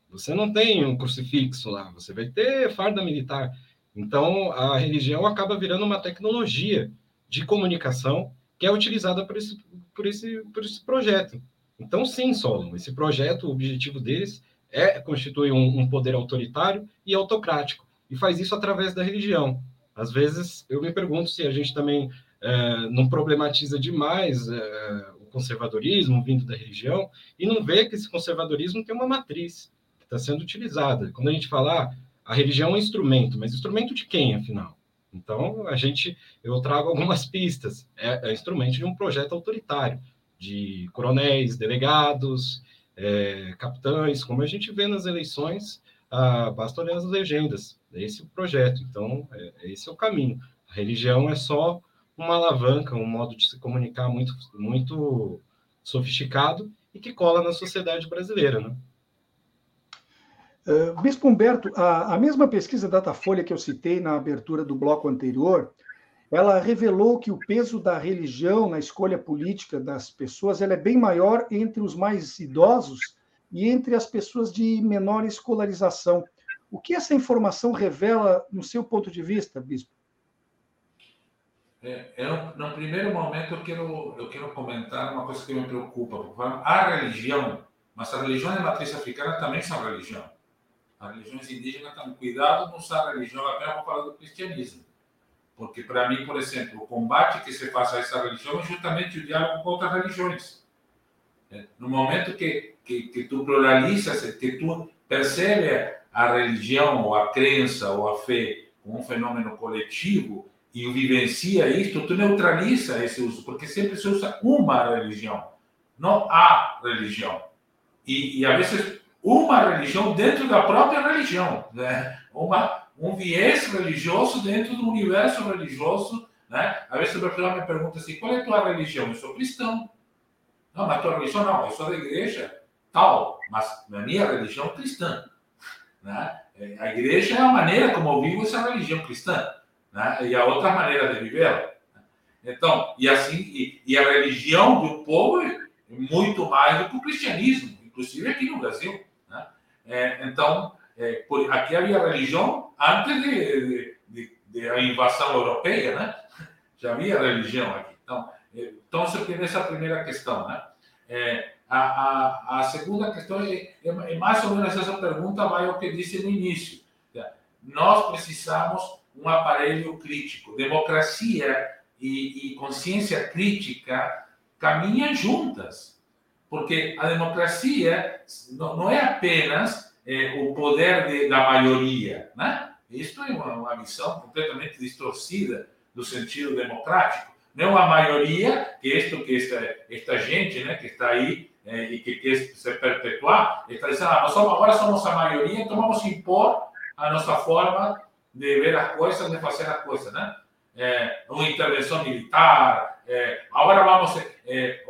Você não tem um crucifixo lá, você vai ter farda militar. Então, a religião acaba virando uma tecnologia de comunicação que é utilizada por esse, por esse, por esse projeto. Então, sim, Solon, esse projeto, o objetivo deles é constituir um, um poder autoritário e autocrático, e faz isso através da religião. Às vezes, eu me pergunto se a gente também é, não problematiza demais é, o conservadorismo vindo da religião e não vê que esse conservadorismo tem uma matriz que está sendo utilizada. Quando a gente fala, ah, a religião é um instrumento, mas instrumento de quem, afinal? Então, a gente, eu trago algumas pistas. É, é instrumento de um projeto autoritário, de coronéis, delegados, é, capitães, como a gente vê nas eleições, ah, basta olhar as legendas. É esse o projeto, então, é, esse é o caminho. A religião é só uma alavanca, um modo de se comunicar muito, muito sofisticado e que cola na sociedade brasileira, né? Uh, Bispo Humberto, a, a mesma pesquisa Datafolha que eu citei na abertura do bloco anterior, ela revelou que o peso da religião na escolha política das pessoas ela é bem maior entre os mais idosos e entre as pessoas de menor escolarização. O que essa informação revela no seu ponto de vista, Bispo? É, eu, no primeiro momento, eu quero, eu quero comentar uma coisa que me preocupa. A religião, mas a religião de matriz africana também são religião. As religiões indígenas também. Cuidado não usar a religião apenas para falar do cristianismo. Porque, para mim, por exemplo, o combate que se faz a essa religião é justamente o diálogo com outras religiões. É, no momento que, que, que tu pluralizas, que tu percebe a religião, ou a crença, ou a fé como um fenômeno coletivo, e vivencia isto, tu neutraliza esse uso, porque sempre se usa uma religião, não a religião. E, e às vezes uma religião dentro da própria religião, né? Uma, um viés religioso dentro do universo religioso, né? Às vezes a pessoa me pergunta assim, qual é a tua religião? Eu sou cristão. Não, mas tua religião não, eu sou da igreja tal, mas na minha religião é cristã. Né? A igreja é a maneira como eu vivo essa religião cristã né? e a outra maneira de viver. Então, e assim, e, e, a religião do povo é muito mais do que o cristianismo, inclusive aqui no Brasil. Né? É, então, é, por, aqui havia religião antes de, de, de, a invasão europeia, né? Já havia religião aqui. Então, é, então isso aqui nessa primeira questão, né? É, a, a, a, segunda questão é, é, é, mais ou menos essa pergunta vai ao que disse no início. Nós precisamos um aparelho crítico. Democracia e, e consciência crítica caminham juntas, porque a democracia não, não é apenas é, o poder de, da maioria, né? Isto é uma, uma visão completamente distorcida do sentido democrático. Não a maioria, que isto que esta, esta gente, né, que está aí é, e que quer se perpetuar, está dizendo, ah, nós somos, agora somos a maioria, então vamos impor a nossa forma de ver as coisas, de fazer as coisas, né? É, uma intervenção militar, é, agora vamos é,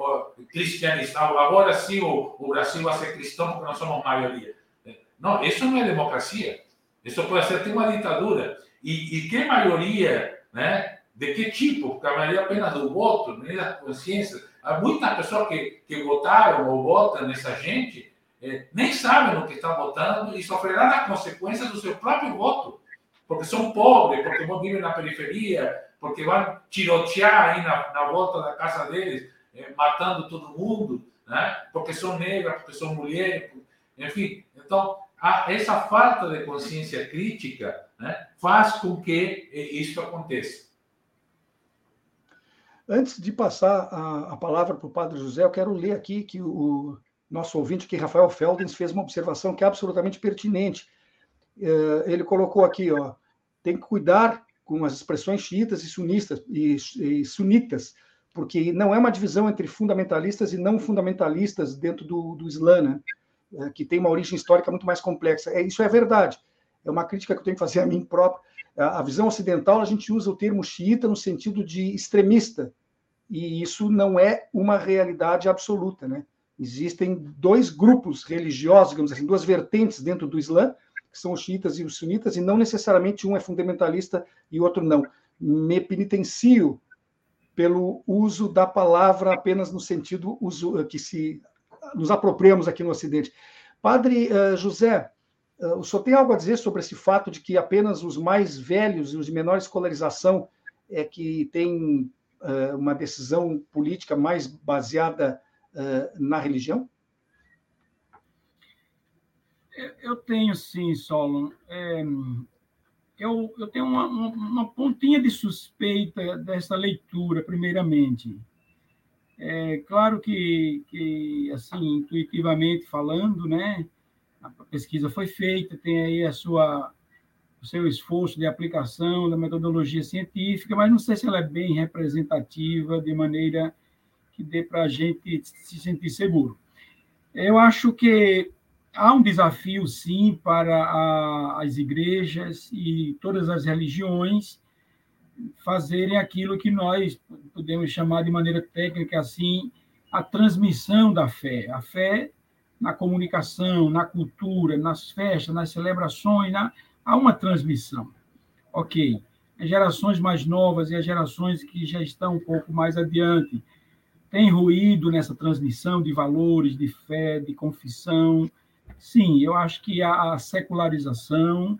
cristianizar, agora sim o, o, Brasil vai ser cristão porque nós somos maioria. É, não, isso não é democracia. Isso pode ser até uma ditadura. E, e que maioria, né? De que tipo? Porque a maioria apenas do voto, nem da consciência. Há muitas pessoas que, que votaram ou votam nessa gente, é, nem sabem no que estão votando e sofrerão as consequências do seu próprio voto porque são pobres, porque vivem na periferia, porque vão tirotear aí na, na volta da casa deles, eh, matando todo mundo, né? porque são negras, porque são mulheres, enfim. Então, a, essa falta de consciência crítica né, faz com que isso aconteça. Antes de passar a, a palavra para o Padre José, eu quero ler aqui que o nosso ouvinte aqui, Rafael Feldens, fez uma observação que é absolutamente pertinente ele colocou aqui, ó, tem que cuidar com as expressões xiitas e sunistas e, e sunitas, porque não é uma divisão entre fundamentalistas e não fundamentalistas dentro do, do Islã, né? é, que tem uma origem histórica muito mais complexa. É, isso é verdade. É uma crítica que eu tenho que fazer a mim próprio. A, a visão ocidental, a gente usa o termo xiita no sentido de extremista, e isso não é uma realidade absoluta, né? Existem dois grupos religiosos, digamos assim, duas vertentes dentro do Islã, que são os xiitas e os sunitas, e não necessariamente um é fundamentalista e o outro não. Me penitencio pelo uso da palavra apenas no sentido uso, que se nos apropriamos aqui no Ocidente. Padre uh, José, uh, o senhor tem algo a dizer sobre esse fato de que apenas os mais velhos e os de menor escolarização é que têm uh, uma decisão política mais baseada na religião? Eu tenho, sim, Solon. É, eu, eu tenho uma, uma, pontinha de suspeita dessa leitura, primeiramente. É claro que, que, assim, intuitivamente falando, né, a pesquisa foi feita, tem aí a sua, o seu esforço de aplicação da metodologia científica, mas não sei se ela é bem representativa de maneira que dê para a gente se sentir seguro. Eu acho que há um desafio, sim, para a, as igrejas e todas as religiões fazerem aquilo que nós podemos chamar de maneira técnica assim, a transmissão da fé. A fé na comunicação, na cultura, nas festas, nas celebrações, na, há uma transmissão. Ok. As gerações mais novas e as gerações que já estão um pouco mais adiante tem ruído nessa transmissão de valores, de fé, de confissão. Sim, eu acho que a secularização,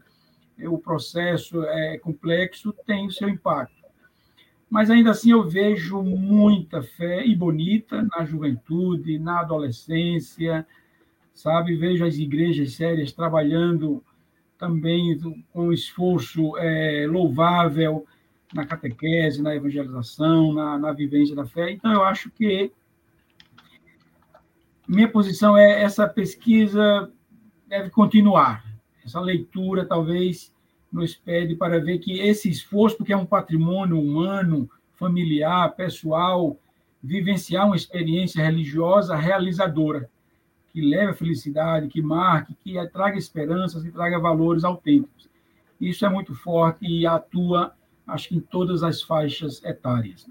o processo é complexo, tem o seu impacto. Mas ainda assim eu vejo muita fé e bonita na juventude, na adolescência, sabe? Vejo as igrejas sérias trabalhando também com esforço é, louvável na catequese, na evangelização, na, na vivência da fé. Então, eu acho que minha posição é essa pesquisa deve continuar. Essa leitura talvez nos pede para ver que esse esforço, porque é um patrimônio humano, familiar, pessoal, vivenciar uma experiência religiosa realizadora, que leve a felicidade, que marque, que traga esperanças, que traga valores autênticos. Isso é muito forte e atua acho que em todas as faixas etárias.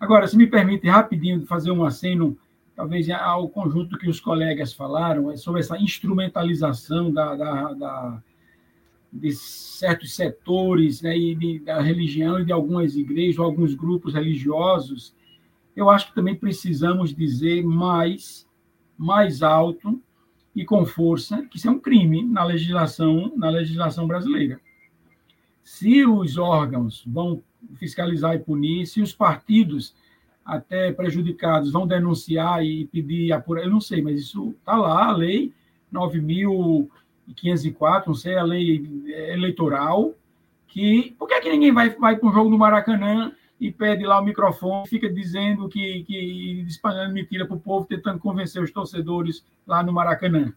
Agora, se me permite rapidinho fazer um aceno, talvez ao conjunto que os colegas falaram, é sobre essa instrumentalização da, da, da de certos setores né, e de, da religião e de algumas igrejas, alguns grupos religiosos, eu acho que também precisamos dizer mais, mais alto e com força que isso é um crime na legislação, na legislação brasileira. Se os órgãos vão fiscalizar e punir, se os partidos, até prejudicados, vão denunciar e pedir apurar, eu não sei, mas isso está lá, a lei 9.504, não sei, a lei eleitoral, que. Por que, é que ninguém vai, vai para um jogo no Maracanã e pede lá o microfone, fica dizendo que, que espalhando mentira para o povo, tentando convencer os torcedores lá no Maracanã?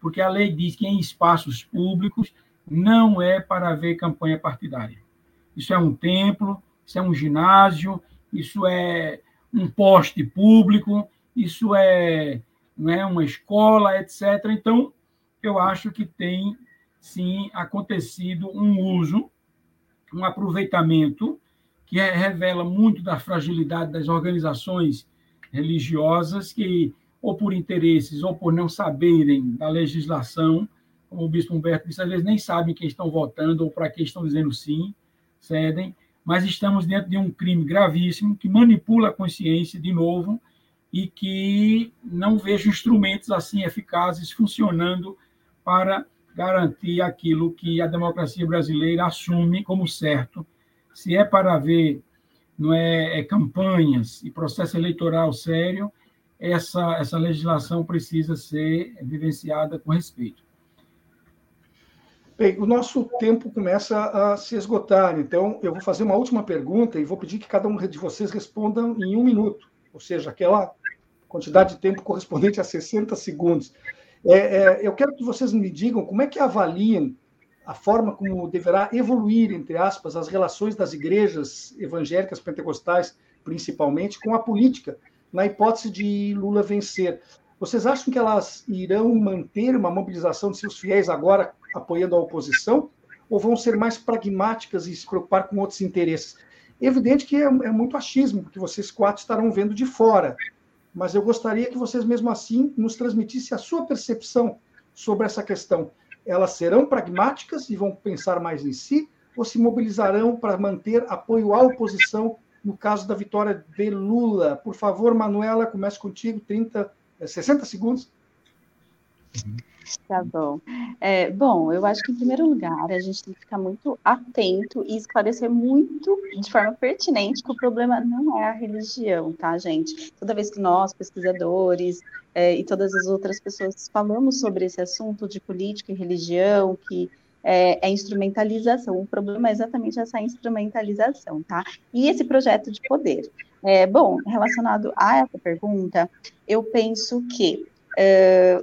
Porque a lei diz que em espaços públicos não é para ver campanha partidária. Isso é um templo, isso é um ginásio, isso é um poste público, isso é, não é uma escola, etc. Então, eu acho que tem sim acontecido um uso, um aproveitamento que revela muito da fragilidade das organizações religiosas que ou por interesses ou por não saberem da legislação como o bispo Humberto disse, às vezes nem sabem quem estão votando ou para quem estão dizendo sim, cedem, mas estamos dentro de um crime gravíssimo que manipula a consciência de novo e que não vejo instrumentos assim eficazes funcionando para garantir aquilo que a democracia brasileira assume como certo. Se é para ver não é, é campanhas e processo eleitoral sério, essa, essa legislação precisa ser vivenciada com respeito. Bem, o nosso tempo começa a se esgotar, então eu vou fazer uma última pergunta e vou pedir que cada um de vocês responda em um minuto, ou seja, aquela quantidade de tempo correspondente a 60 segundos. É, é, eu quero que vocês me digam como é que avaliam a forma como deverá evoluir, entre aspas, as relações das igrejas evangélicas pentecostais, principalmente, com a política, na hipótese de Lula vencer. Vocês acham que elas irão manter uma mobilização de seus fiéis agora apoiando a oposição, ou vão ser mais pragmáticas e se preocupar com outros interesses? Evidente que é, é muito achismo, porque vocês quatro estarão vendo de fora, mas eu gostaria que vocês, mesmo assim, nos transmitissem a sua percepção sobre essa questão. Elas serão pragmáticas e vão pensar mais em si, ou se mobilizarão para manter apoio à oposição no caso da vitória de Lula? Por favor, Manuela, comece contigo, 30, 60 segundos. Uhum. Tá bom. É, bom, eu acho que, em primeiro lugar, a gente tem que ficar muito atento e esclarecer muito, de forma pertinente, que o problema não é a religião, tá, gente? Toda vez que nós, pesquisadores, é, e todas as outras pessoas falamos sobre esse assunto de política e religião, que é, é, instrumentalização. O problema é exatamente essa instrumentalização, tá? E esse projeto de poder. É, bom, relacionado a essa pergunta, eu penso que é,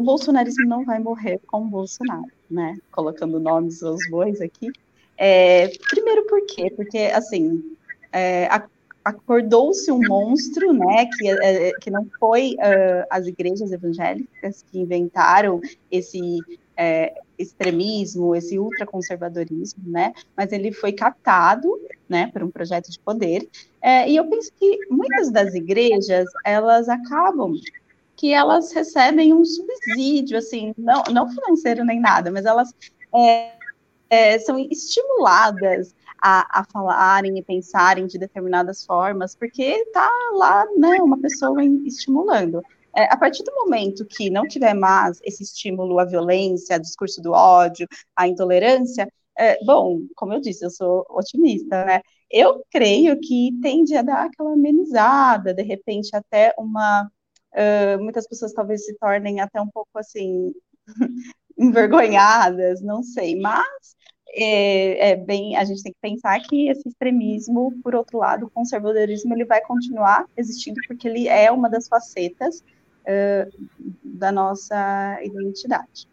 o bolsonarismo não vai morrer com o Bolsonaro, né? Colocando nomes aos bois aqui. É, primeiro por quê? Porque, assim, é, acordou-se um monstro, né, que, é, é, que não foi uh, as igrejas evangélicas que inventaram esse é, extremismo, esse ultraconservadorismo, né, mas ele foi captado, né, por um projeto de poder, é, e eu penso que muitas das igrejas, elas acabam que elas recebem um subsídio, assim, não, não financeiro nem nada, mas elas é, é, são estimuladas a, a falarem e pensarem de determinadas formas, porque está lá né, uma pessoa estimulando. É, a partir do momento que não tiver mais esse estímulo à violência, ao discurso do ódio, à intolerância, é, bom, como eu disse, eu sou otimista, né? Eu creio que tende a dar aquela amenizada, de repente até uma. Uh, muitas pessoas talvez se tornem até um pouco assim envergonhadas, não sei, mas é, é, bem, a gente tem que pensar que esse extremismo, por outro lado, o conservadorismo, ele vai continuar existindo porque ele é uma das facetas uh, da nossa identidade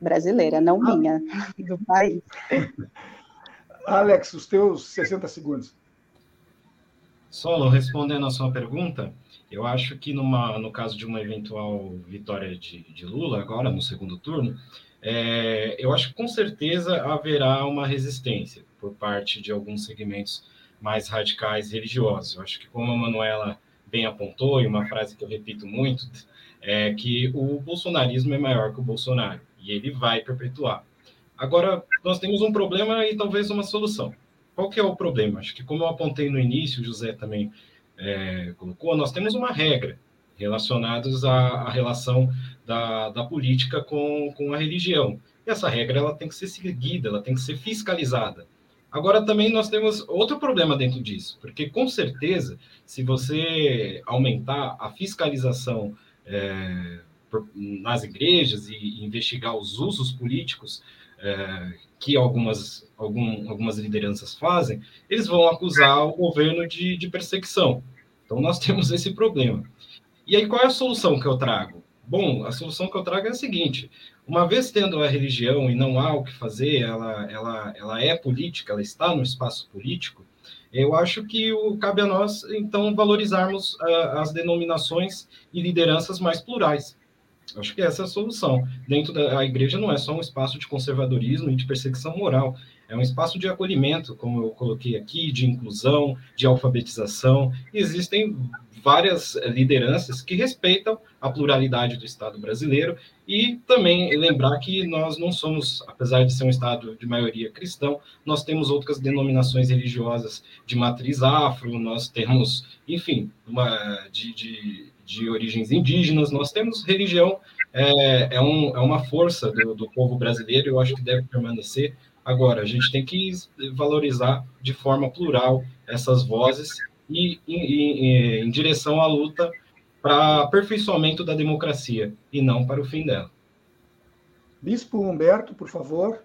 brasileira, não ah. minha, do país. Alex, os teus 60 segundos. Solo, respondendo a sua pergunta, eu acho que numa, no caso de uma eventual vitória de, de Lula, agora no segundo turno, é, eu acho que com certeza haverá uma resistência por parte de alguns segmentos mais radicais religiosos. Eu acho que, como a Manuela bem apontou, e uma frase que eu repito muito, é que o bolsonarismo é maior que o Bolsonaro, e ele vai perpetuar. Agora, nós temos um problema e talvez uma solução. Qual que é o problema? Acho que, como eu apontei no início, o José também é, colocou, nós temos uma regra relacionados à, à relação da, da política com, com a religião. E essa regra ela tem que ser seguida, ela tem que ser fiscalizada. Agora, também nós temos outro problema dentro disso, porque com certeza, se você aumentar a fiscalização é, nas igrejas e investigar os usos políticos é, que algumas, algum, algumas lideranças fazem, eles vão acusar o governo de, de perseguição. Então, nós temos esse problema. E aí, qual é a solução que eu trago? Bom, a solução que eu trago é a seguinte: uma vez tendo a religião e não há o que fazer, ela, ela, ela é política, ela está no espaço político, eu acho que o, cabe a nós, então, valorizarmos uh, as denominações e lideranças mais plurais. Acho que essa é a solução. Dentro da igreja não é só um espaço de conservadorismo e de perseguição moral, é um espaço de acolhimento, como eu coloquei aqui, de inclusão, de alfabetização. E existem várias lideranças que respeitam a pluralidade do Estado brasileiro e também lembrar que nós não somos, apesar de ser um Estado de maioria cristão, nós temos outras denominações religiosas de matriz afro, nós temos, enfim, uma, de, de, de origens indígenas, nós temos religião, é, é, um, é uma força do, do povo brasileiro, eu acho que deve permanecer. Agora, a gente tem que valorizar de forma plural essas vozes e em, em direção à luta para aperfeiçoamento da democracia e não para o fim dela. Bispo Humberto, por favor.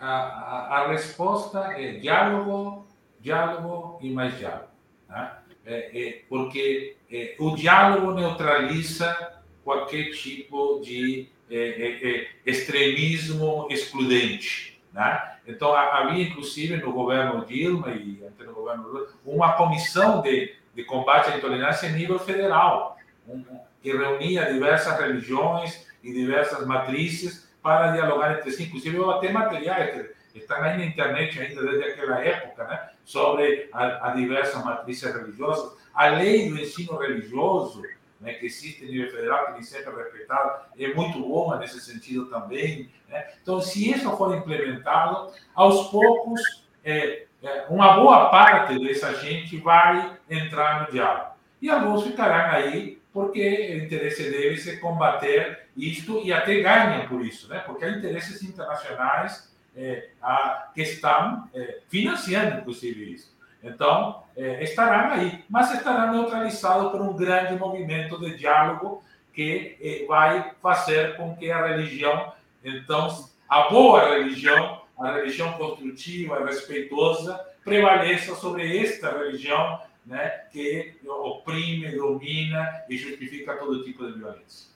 A, a, a resposta é diálogo, diálogo e mais diálogo. Né? É, é, porque é, o diálogo neutraliza qualquer tipo de é, é, é, extremismo excludente. Né? Então, havia, inclusive, no governo Dilma e até no governo Lula, uma comissão de, de combate à intolerância a nível federal, um, que reunia diversas religiões e diversas matrizes para dialogar entre si. Inclusive, até materiais que estão aí na internet ainda desde aquela época, né? Sobre a, diversas matrizes religiosas. A lei do ensino religioso, né, que existe a nível federal, que nem sempre é respeitado, é muito boa nesse sentido também. Né? Então, se isso for implementado, aos poucos, é, é, uma boa parte dessa gente vai entrar no diálogo. E alguns ficarão aí porque o interesse deles é combater isto e até ganham por isso, né? porque há interesses internacionais é, a, que estão é, financiando, inclusive, isso. Então, é, estarão aí, mas estarão neutralizados por um grande movimento de diálogo que é, vai fazer com que a religião, então, a boa religião, a religião construtiva, respeitosa, prevaleça sobre esta religião né, que oprime, domina e justifica todo tipo de violência.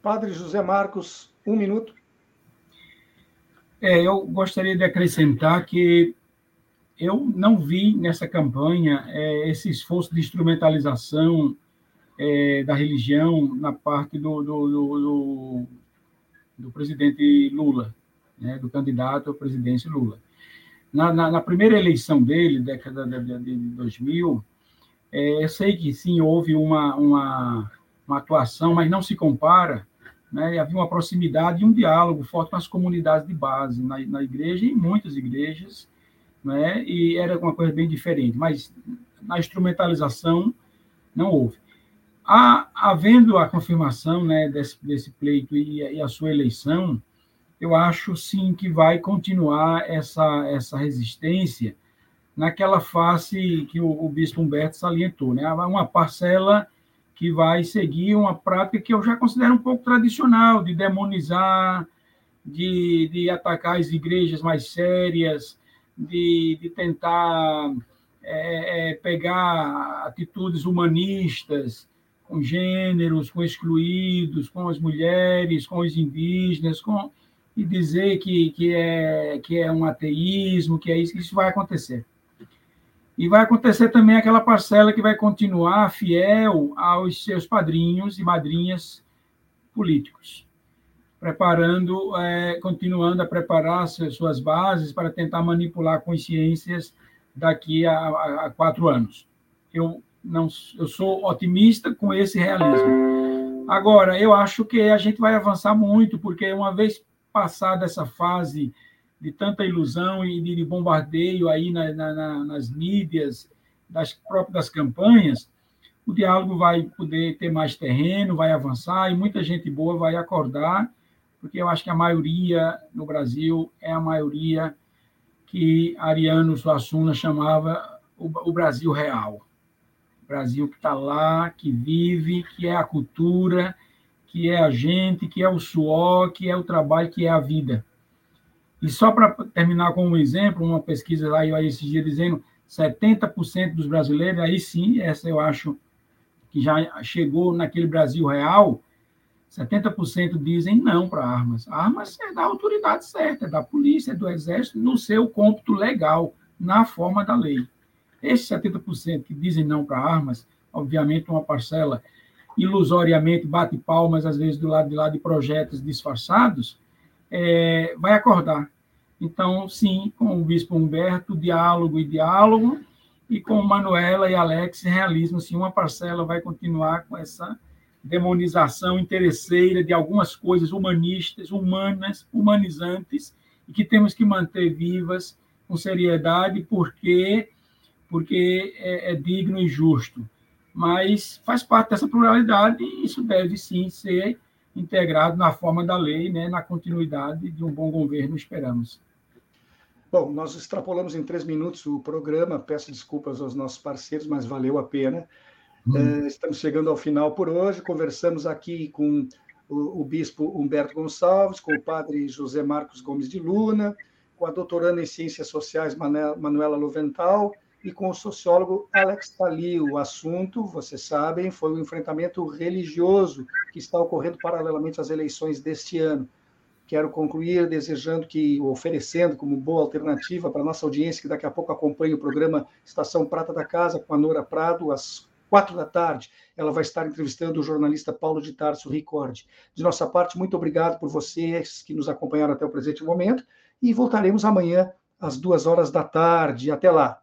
Padre José Marcos, um minuto. É, eu gostaria de acrescentar que eu não vi nessa campanha é, esse esforço de instrumentalização é, da religião na parte do, do, do, do presidente Lula, né, do candidato à presidência Lula. Na, na, na primeira eleição dele, década de, de 2000, é, eu sei que sim, houve uma, uma, uma atuação, mas não se compara né, havia uma proximidade e um diálogo forte com as comunidades de base, na, na igreja e muitas igrejas, né, e era uma coisa bem diferente, mas na instrumentalização não houve. A, havendo a confirmação né, desse, desse pleito e, e, a sua eleição, eu acho sim que vai continuar essa, essa resistência naquela face que o, o bispo Humberto salientou, né? uma parcela que vai seguir uma prática que eu já considero um pouco tradicional, de demonizar, de, de atacar as igrejas mais sérias, de, de tentar é, é, pegar atitudes humanistas com gêneros, com excluídos, com as mulheres, com os indígenas, com, e dizer que, que, é, que é um ateísmo, que é isso, que isso vai acontecer. E vai acontecer também aquela parcela que vai continuar fiel aos seus padrinhos e madrinhas políticos, preparando, é, continuando a preparar suas bases para tentar manipular consciências daqui a, a, a quatro anos. Eu não, eu sou otimista com esse realismo. Agora, eu acho que a gente vai avançar muito, porque uma vez passada essa fase de tanta ilusão e de bombardeio aí na, na, nas mídias, das próprias campanhas, o diálogo vai poder ter mais terreno, vai avançar e muita gente boa vai acordar, porque eu acho que a maioria no Brasil é a maioria que Ariano Suassuna chamava o, o Brasil real. O Brasil que está lá, que vive, que é a cultura, que é a gente, que é o suor, que é o trabalho, que é a vida. E só para terminar com um exemplo, uma pesquisa lá, eu aí esse dia dizendo 70% dos brasileiros, aí sim, essa eu acho que já chegou naquele Brasil real, 70% dizem não para armas. Armas é da autoridade certa, é da polícia, é do exército, no seu cômputo legal, na forma da lei. Esses 70% que dizem não para armas, obviamente uma parcela ilusoriamente bate palmas, às vezes, do lado de lá de projetos disfarçados, é, vai acordar. Então, sim, com o bispo Humberto, diálogo e diálogo, e com Manuela e Alex, realismo, sim, uma parcela vai continuar com essa demonização interesseira de algumas coisas humanistas, humanas, humanizantes, e que temos que manter vivas com seriedade, porque porque é, é digno e justo. Mas faz parte dessa pluralidade e isso deve sim ser integrado na forma da lei, né, na continuidade de um bom governo, esperamos. Bom, nós extrapolamos em três minutos o programa, peço desculpas aos nossos parceiros, mas valeu a pena. Hum. É, estamos chegando ao final por hoje, conversamos aqui com o, o, bispo Humberto Gonçalves, com o padre José Marcos Gomes de Luna, com a doutoranda em Ciências Sociais Manuela Luvental, e com o sociólogo Alex Tali. O assunto, vocês sabem, foi o enfrentamento religioso que está ocorrendo paralelamente às eleições deste ano. Quero concluir desejando que, oferecendo como boa alternativa para a nossa audiência, que daqui a pouco acompanha o programa Estação Prata da Casa com a Nora Prado, às quatro da tarde. Ela vai estar entrevistando o jornalista Paulo de Tarso Ricordi. De nossa parte, muito obrigado por vocês que nos acompanharam até o presente momento e voltaremos amanhã às duas horas da tarde. Até lá.